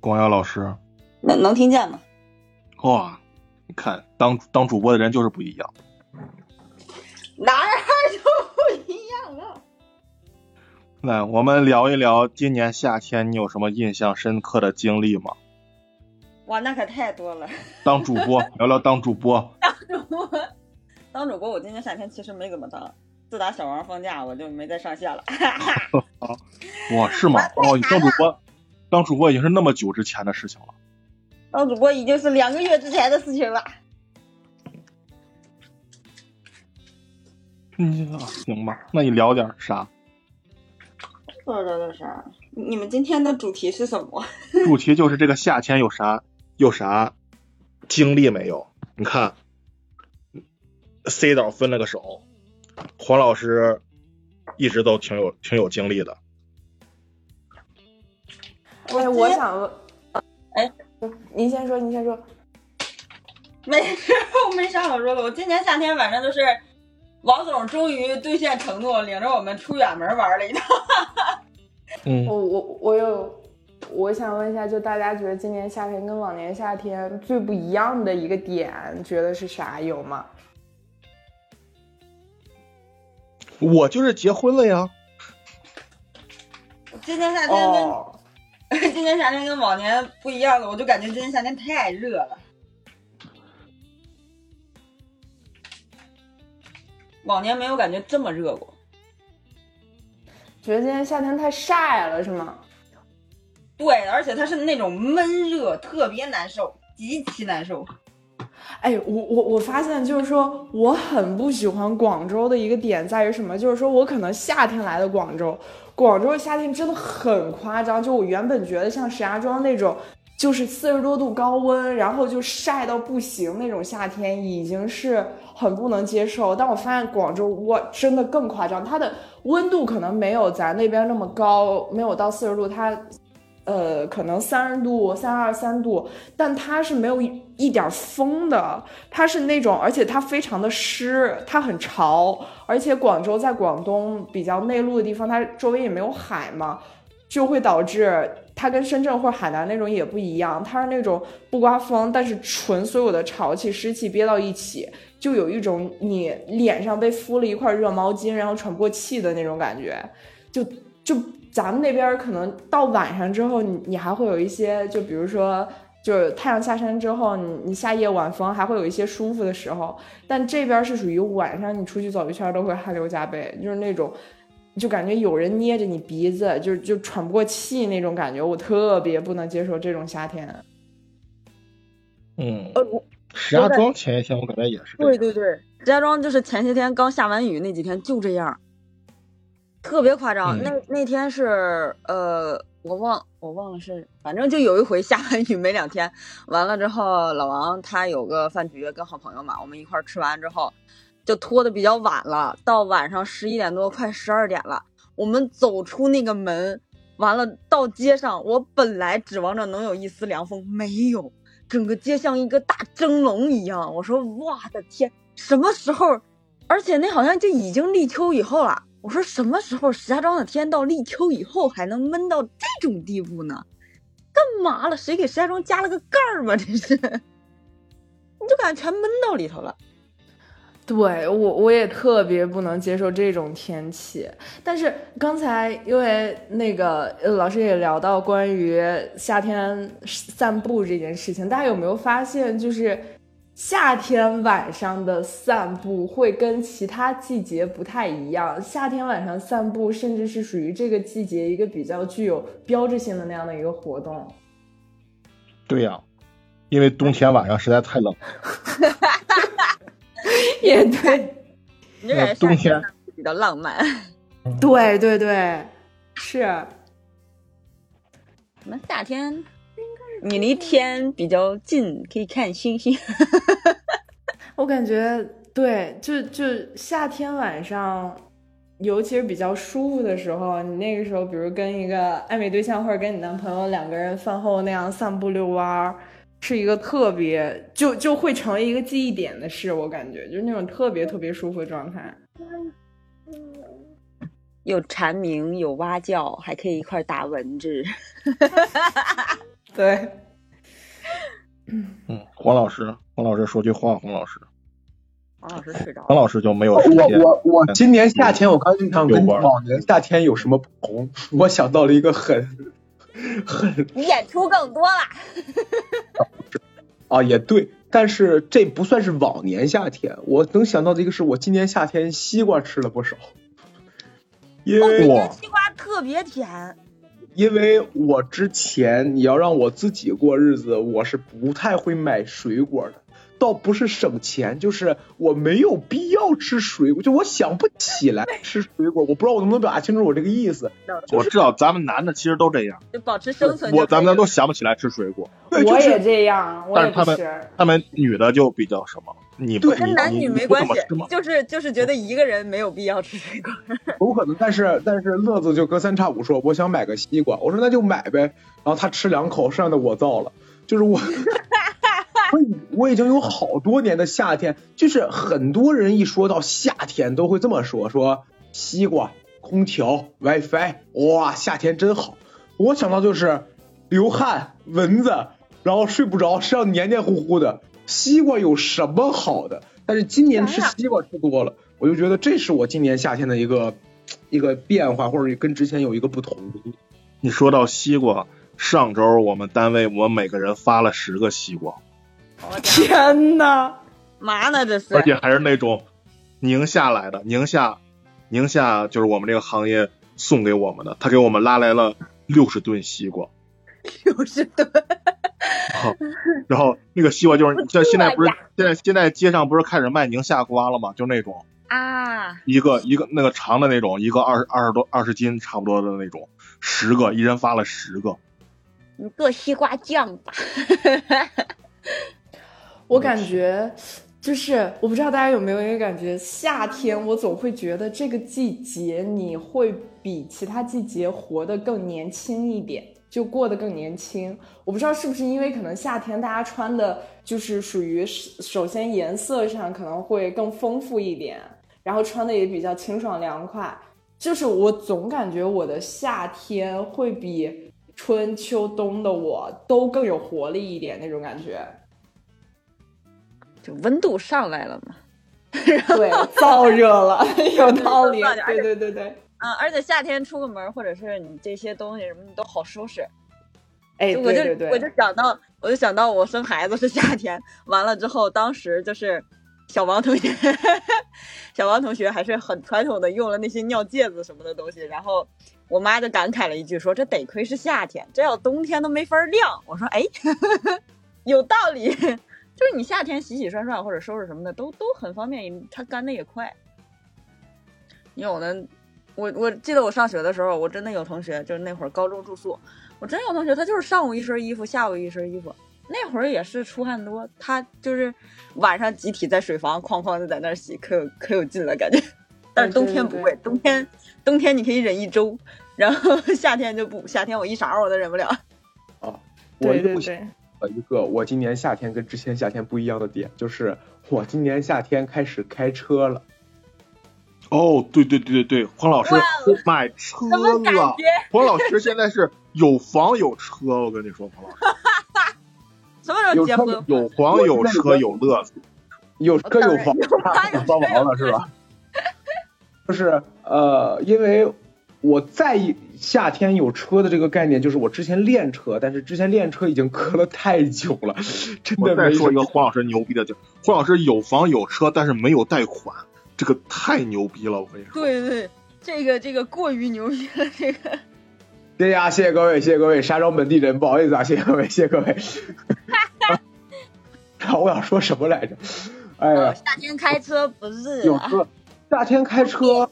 A: 光耀老师，
E: 能能听见吗？
A: 哇，你看，当当主播的人就是不一样。
E: 哪儿就不一样了。
A: 那我们聊一聊今年夏天你有什么印象深刻的经历吗？
E: 哇，那可太多了。
A: 当主播，<laughs> 聊聊当主播。
E: 当主播，当主播，我今年夏天其实没怎么当。自打小王放假，我就没再上线了。
A: 哇，<laughs> 是吗？哦，你当主播，当主播已经是那么久之前的事情了。
E: 当主播已经是两个月之前的事情了。
A: 嗯，<laughs> 行吧，那你聊点啥？
E: 说聊点啥？你们今天的主题是什么？<laughs>
A: 主题就是这个夏天有啥有啥经历没有？你看，C 导分了个手，黄老师一直都挺有挺有经历的。
C: 哎，我想问，
E: 哎，
C: 您先说，您先说。
E: 没事，我没啥好说的。我今年夏天反正就是王总终于兑现承诺，领着我们出远门玩了一趟。<laughs>
A: 嗯
C: 我我我有，我想问一下，就大家觉得今年夏天跟往年夏天最不一样的一个点，觉得是啥？有吗？
A: 我就是结婚了呀。
E: 今年夏天跟、
C: 哦，<laughs>
E: 今年夏天跟往年不一样了，我就感觉今年夏天太热了。往年没有感觉这么热过。
C: 觉得今年夏天太晒了，是吗？
E: 对，而且它是那种闷热，特别难受，极其难受。
C: 哎，我我我发现就是说，我很不喜欢广州的一个点在于什么？就是说我可能夏天来的广州，广州的夏天真的很夸张。就我原本觉得像石家庄那种，就是四十多度高温，然后就晒到不行那种夏天，已经是很不能接受。但我发现广州，哇，真的更夸张，它的温度可能没有咱那边那么高，没有到四十度，它呃，可能三十度、三二三度，但它是没有一一点风的，它是那种，而且它非常的湿，它很潮，而且广州在广东比较内陆的地方，它周围也没有海嘛，就会导致它跟深圳或海南那种也不一样，它是那种不刮风，但是纯所有的潮气、湿气憋到一起，就有一种你脸上被敷了一块热毛巾，然后喘不过气的那种感觉，就就咱们那边可能到晚上之后，你你还会有一些，就比如说，就是太阳下山之后，你你下夜晚风还会有一些舒服的时候，但这边是属于晚上你出去走一圈都会汗流浃背，就是那种。就感觉有人捏着你鼻子，就就喘不过气那种感觉，我特别不能接受这种夏天。
A: 嗯，
E: 呃，
A: 石家庄前一天我感觉也是。
E: 对对对，石家庄就是前些天刚下完雨那几天就这样，特别夸张。
A: 嗯
E: 那那天是呃，我忘我忘了是，反正就有一回下完雨没两天，完了之后老王他有个饭局跟好朋友嘛，我们一块吃完之后，就拖的比较晚了，到晚上十一点多快十二点了，我们走出那个门，完了到街上，我本来指望着能有一丝凉风，没有。整个街像一个大蒸笼一样。我说我的天，什么时候？而且那好像就已经立秋以后了。我说什么时候石家庄的天到立秋以后还能闷到这种地步呢？干嘛了？谁给石家庄加了个盖儿吗？这是，<laughs> 你就感觉全闷到里头了。
C: 对我我也特别不能接受这种天气，但是刚才因为那个呃老师也聊到关于夏天散步这件事情，大家有没有发现，就是夏天晚上的散步会跟其他季节不太一样？夏天晚上散步甚至是属于这个季节一个比较具有标志性的那样的一个活动。
A: 对呀、因为冬天晚上实在太冷。<laughs> <laughs>
C: 也对，
E: 你就感觉
A: 呃冬
E: 夏天
A: 天
E: 比较浪漫。
C: 对对对，是。
E: 什么夏天？你离天比较近，可以看星星。<laughs>
C: 我感觉对，就就夏天晚上，尤其是比较舒服的时候，你那个时候，比如跟一个暧昧对象或者跟你男朋友两个人饭后那样散步遛弯儿，是一个特别就就会成为一个记忆点的事。我感觉就是那种特别特别舒服的状态。
E: 有蝉鸣，有蛙叫，还可以一块儿打蚊子。<laughs> <laughs>
C: 对，
A: 嗯，黄老师，黄老师说句话，黄老师，
E: 黄老师睡着了。
A: 黄老师就没有时间。
B: 我我我今年夏天我刚想跟
A: 有玩儿
B: 往年夏天有什么不同，我想到了一个很很
E: 你演出更多了。<laughs>
B: 啊也对，但是这不算是往年夏天，我能想到的一个是我今年夏天西瓜吃了不少，因
E: 哦，
B: 为
E: 今
A: 哇
E: 年西瓜特别甜。
B: 因为我之前你要让我自己过日子，我是不太会买水果的。倒不是省钱，就是我没有必要吃水果，就我想不起来吃水果，我不知道我能不能表达清楚我这个意思。
A: 我知道咱们男的其实都这样，
E: 就保持生存。
A: 我咱们都想不起来吃水果，
B: 对，就是
C: 我也这样，我
A: 但是他们。他们女的就比较什么，你不
B: 对
E: 跟男女没关系就是就是觉得一个人没有必要吃水果。<laughs>
B: 有可能，但是但是乐子就隔三差五说我想买个西瓜，我说那就买呗，然后他吃两口，剩下的我造了，就是我，我已经有好多年的夏天，就是很多人一说到夏天都会这么说，说西瓜、空调、WiFi，哇，夏天真好。我想到就是流汗、蚊子，然后睡不着，身上黏黏糊糊的。西瓜有什么好的？但是今年吃西瓜吃多了，我就觉得这是我今年夏天的一个一个变化，或者跟之前有一个不同。
A: 你说到西瓜，上周我们单位我们每个人发了十个西瓜，
C: 天呐，
E: 嘛呢这是？
A: 而且还是那种宁夏来的，宁夏宁夏就是我们这个行业送给我们的，他给我们拉来了六十吨西瓜。<laughs>
E: 六十吨。
A: 好，然后那个西瓜就是像现在不是现在现在街上不是开始卖宁夏瓜了吗？就那种
E: 啊，
A: 一个一个那个长的那种，一个二十二十多二十斤差不多的那种，十个，一人发了十个。
E: 你做西瓜酱吧。<laughs>
C: 我感觉就是我不知道大家有没有一个感觉，夏天我总会觉得这个季节你会比其他季节活得更年轻一点。就过得更年轻，我不知道是不是因为可能夏天大家穿的就是属于首先颜色上可能会更丰富一点，然后穿的也比较清爽凉快，就是我总感觉我的夏天会比春秋冬的我都更有活力一点那种感觉，
E: 就温度上来了嘛，
C: 对，燥热了，<laughs> 有道理，对对对对。
E: 嗯，而且夏天出个门，或者是你这些东西什么，你都好收拾。
C: 哎，
E: 我就
C: 对对
E: 我就想到，我就想到我生孩子是夏天，完了之后，当时就是小王同学，<laughs> 小王同学还是很传统的，用了那些尿介子什么的东西。然后我妈就感慨了一句，说这得亏是夏天，这要冬天都没法晾。我说，哎，<laughs> 有道理，就是你夏天洗洗涮涮或者收拾什么的都都很方便，它干的也快。有的。我我记得我上学的时候，我真的有同学，就是那会儿高中住宿，我真有同学，他就是上午一身衣服，下午一身衣服，那会儿也是出汗多，他就是晚上集体在水房哐哐的在那儿洗，可有可有劲了感觉。<laughs> 但是冬天不会，冬天冬天你可以忍一周，然后 <laughs> 夏天就不，夏天我一勺我都忍不了。
B: 啊，我又想了一个我今年夏天跟之前夏天不一样的点，就是我今年夏天开始开车了。
A: 哦，对对对对对，黄老师买车了。黄老师现在是有房有车，我跟你说，黄老师。<laughs>
E: 什么时候结婚？
A: 有房有车有乐子，
B: 有车有房，帮忙了是吧？<laughs> 就是呃，因为我在意夏天有车的这个概念，就是我之前练车，但是之前练车已经磕了太久了，<laughs> 真的。
A: 再说一个黄老师牛逼的，就黄老师有房有车，但是没有贷款。这个太牛逼了，我跟你说。
E: 对对，这个这个过于牛逼了，这个。
B: 对呀，谢谢各位，谢谢各位，沙庄本地人，不好意思啊，谢谢各位，谢谢各位。哈哈。我想说什么来着？哎呀，
E: 夏天开车不热。
B: 有车，夏天开车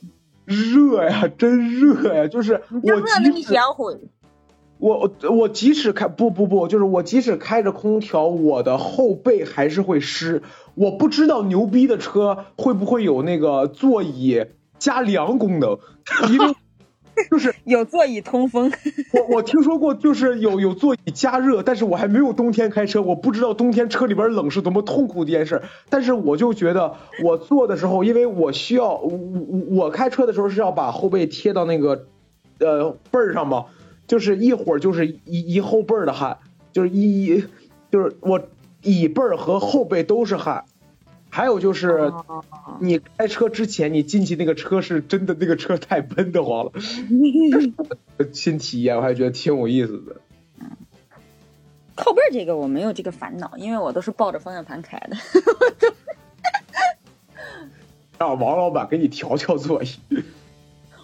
B: 热呀，真热呀，就是我
E: 热的你想毁。
B: 我我即使开不不不，就是我即使开着空调，我的后背还是会湿。我不知道牛逼的车会不会有那个座椅加凉功能，因为 <laughs> 就是
E: 有座椅通风。
B: 我我听说过，就是有有座椅加热，但是我还没有冬天开车，我不知道冬天车里边冷是多么痛苦的一件事。但是我就觉得我坐的时候，因为我需要我我开车的时候是要把后背贴到那个呃背儿上嘛。就是一会儿就是一一后背的汗，就是一一就是我椅背儿和后背都是汗，还有就是你开车之前你进去那个车是真的那个车太闷得慌了，新体验我还觉得挺有意思的。
E: 靠背这个我没有这个烦恼，因为我都是抱着方向盘开的。<laughs>
B: 让王老板给你调调座椅。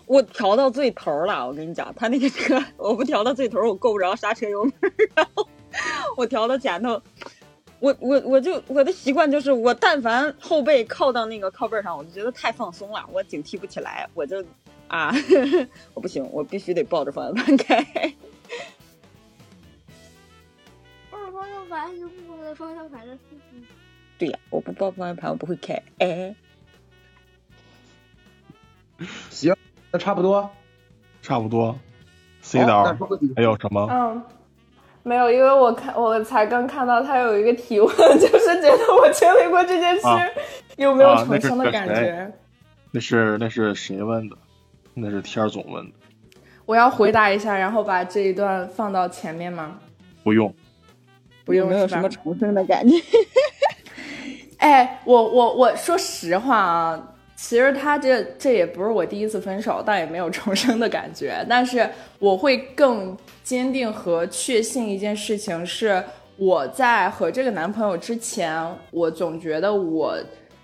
E: 我调到最头了，我跟你讲，他那个车我不调到最头，我够不着刹车油门。然后我调到前头，我我我就我的习惯就是，我但凡后背靠到那个靠背上，我就觉得太放松了，我警惕不起来，我就啊，<laughs> 我不行，我必须得抱着方向盘开。<laughs>
F: 抱着方向盘就不抱方向盘的
E: 对呀，我不抱方向盘，我不会开。哎，
B: 行。那差不多，
A: 差不多。C 导还有什么？
C: 嗯没有，因为我看我才刚看到他有一个提问，<laughs> 就是觉得我经历过这件事，
A: 啊
C: 有没有重生的感觉？
A: 那是那是谁问的？那是天儿总问的，
C: 我要回答一下，然后把这一段放到前面吗？
A: 不用。
C: 不用
E: 有没有什么重生的感觉？<laughs>
C: 哎，我我我说实话啊，其实他这这也不是我第一次分手，但也没有重生的感觉。但是我会更坚定和确信一件事情是，我在和这个男朋友之前，我总觉得我，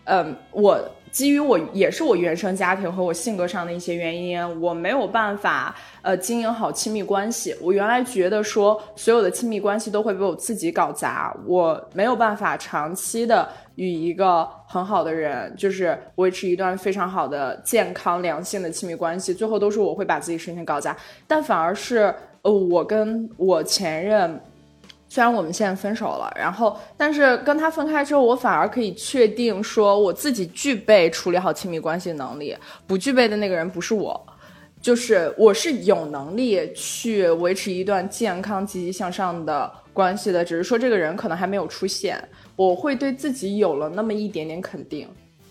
C: 嗯，我基于我也是我原生家庭和我性格上的一些原因，我没有办法呃经营好亲密关系。我原来觉得说所有的亲密关系都会被我自己搞砸，我没有办法长期的与一个很好的人就是维持一段非常好的健康良性的亲密关系，最后都是我会把自己事情搞砸，但反而是呃我跟我前任。虽然我们现在分手了，然后但是跟他分开之后，我反而可以确定说我自己具备处理好亲密关系的能力，不具备的那个人不是我，就是我是有能力去维持一段健康、积极向上的关系的，只是说这个人可能还没有出现，我会对自己有了那么一点点肯定。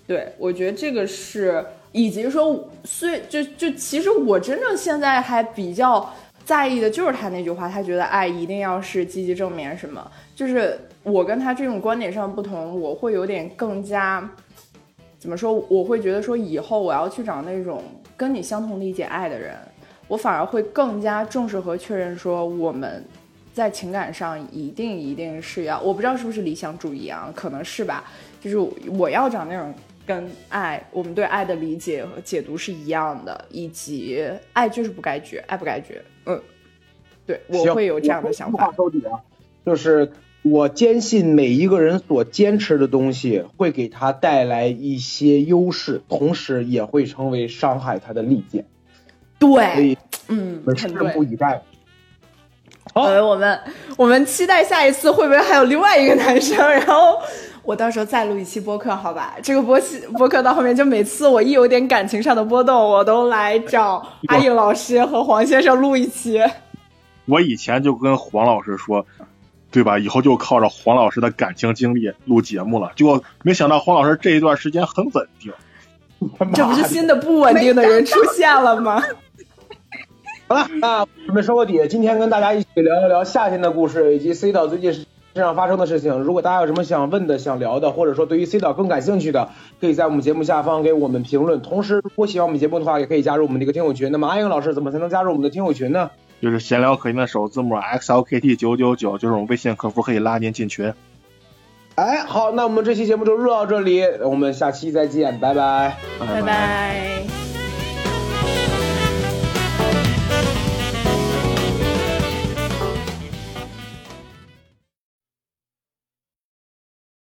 C: 对我觉得这个是，以及说，虽就就其实我真正现在还比较在意的就是他那句话，他觉得爱一定要是积极正面什么，就是我跟他这种观点上不同，我会有点更加怎么说？我会觉得说以后我要去找那种跟你相同理解爱的人，我反而会更加重视和确认说我们在情感上一定一定是要，我不知道是不是理想主义啊，可能是吧，就是我要找那种。跟爱，我们对爱的理解和解读是一样的，以及爱就是不该绝，爱不该绝。嗯，对，我会有这样的想法
B: 话。收底啊，就是我坚信每一个人所坚持的东西会给他带来一些优势，同时也会成为伤害他的利剑。所
C: 对
B: 以，
C: 嗯，
B: 我们拭。目以待。好
C: 呃，我们我们期待下一次会不会还有另外一个男生，然后我到时候再录一期播客，好吧？这个播期播客到后面就每次我一有点感情上的波动，我都来找阿颖老师和黄先生录一期。
A: 我以前就跟黄老师说，对吧？以后就靠着黄老师的感情经历录节目了。结果没想到黄老师这一段时间很稳定。
C: 这不是新的不稳定的人出现了吗？
B: 好了，那我们收个底，今天跟大家一起聊一聊夏天的故事，以及 C 岛最近身上发生的事情。如果大家有什么想问的、想聊的，或者说对于 C 岛更感兴趣的，可以在我们节目下方给我们评论。同时，如果喜欢我们节目的话，也可以加入我们的一个听友群。那么阿英老师怎么才能加入我们的听友群呢？
A: 就是闲聊可以的首字母 XLKT 九九九，就是我们微信客服可以拉您进群。
B: 哎，好，那我们这期节目就录到这里，我们下期再见，拜拜。
C: 拜拜。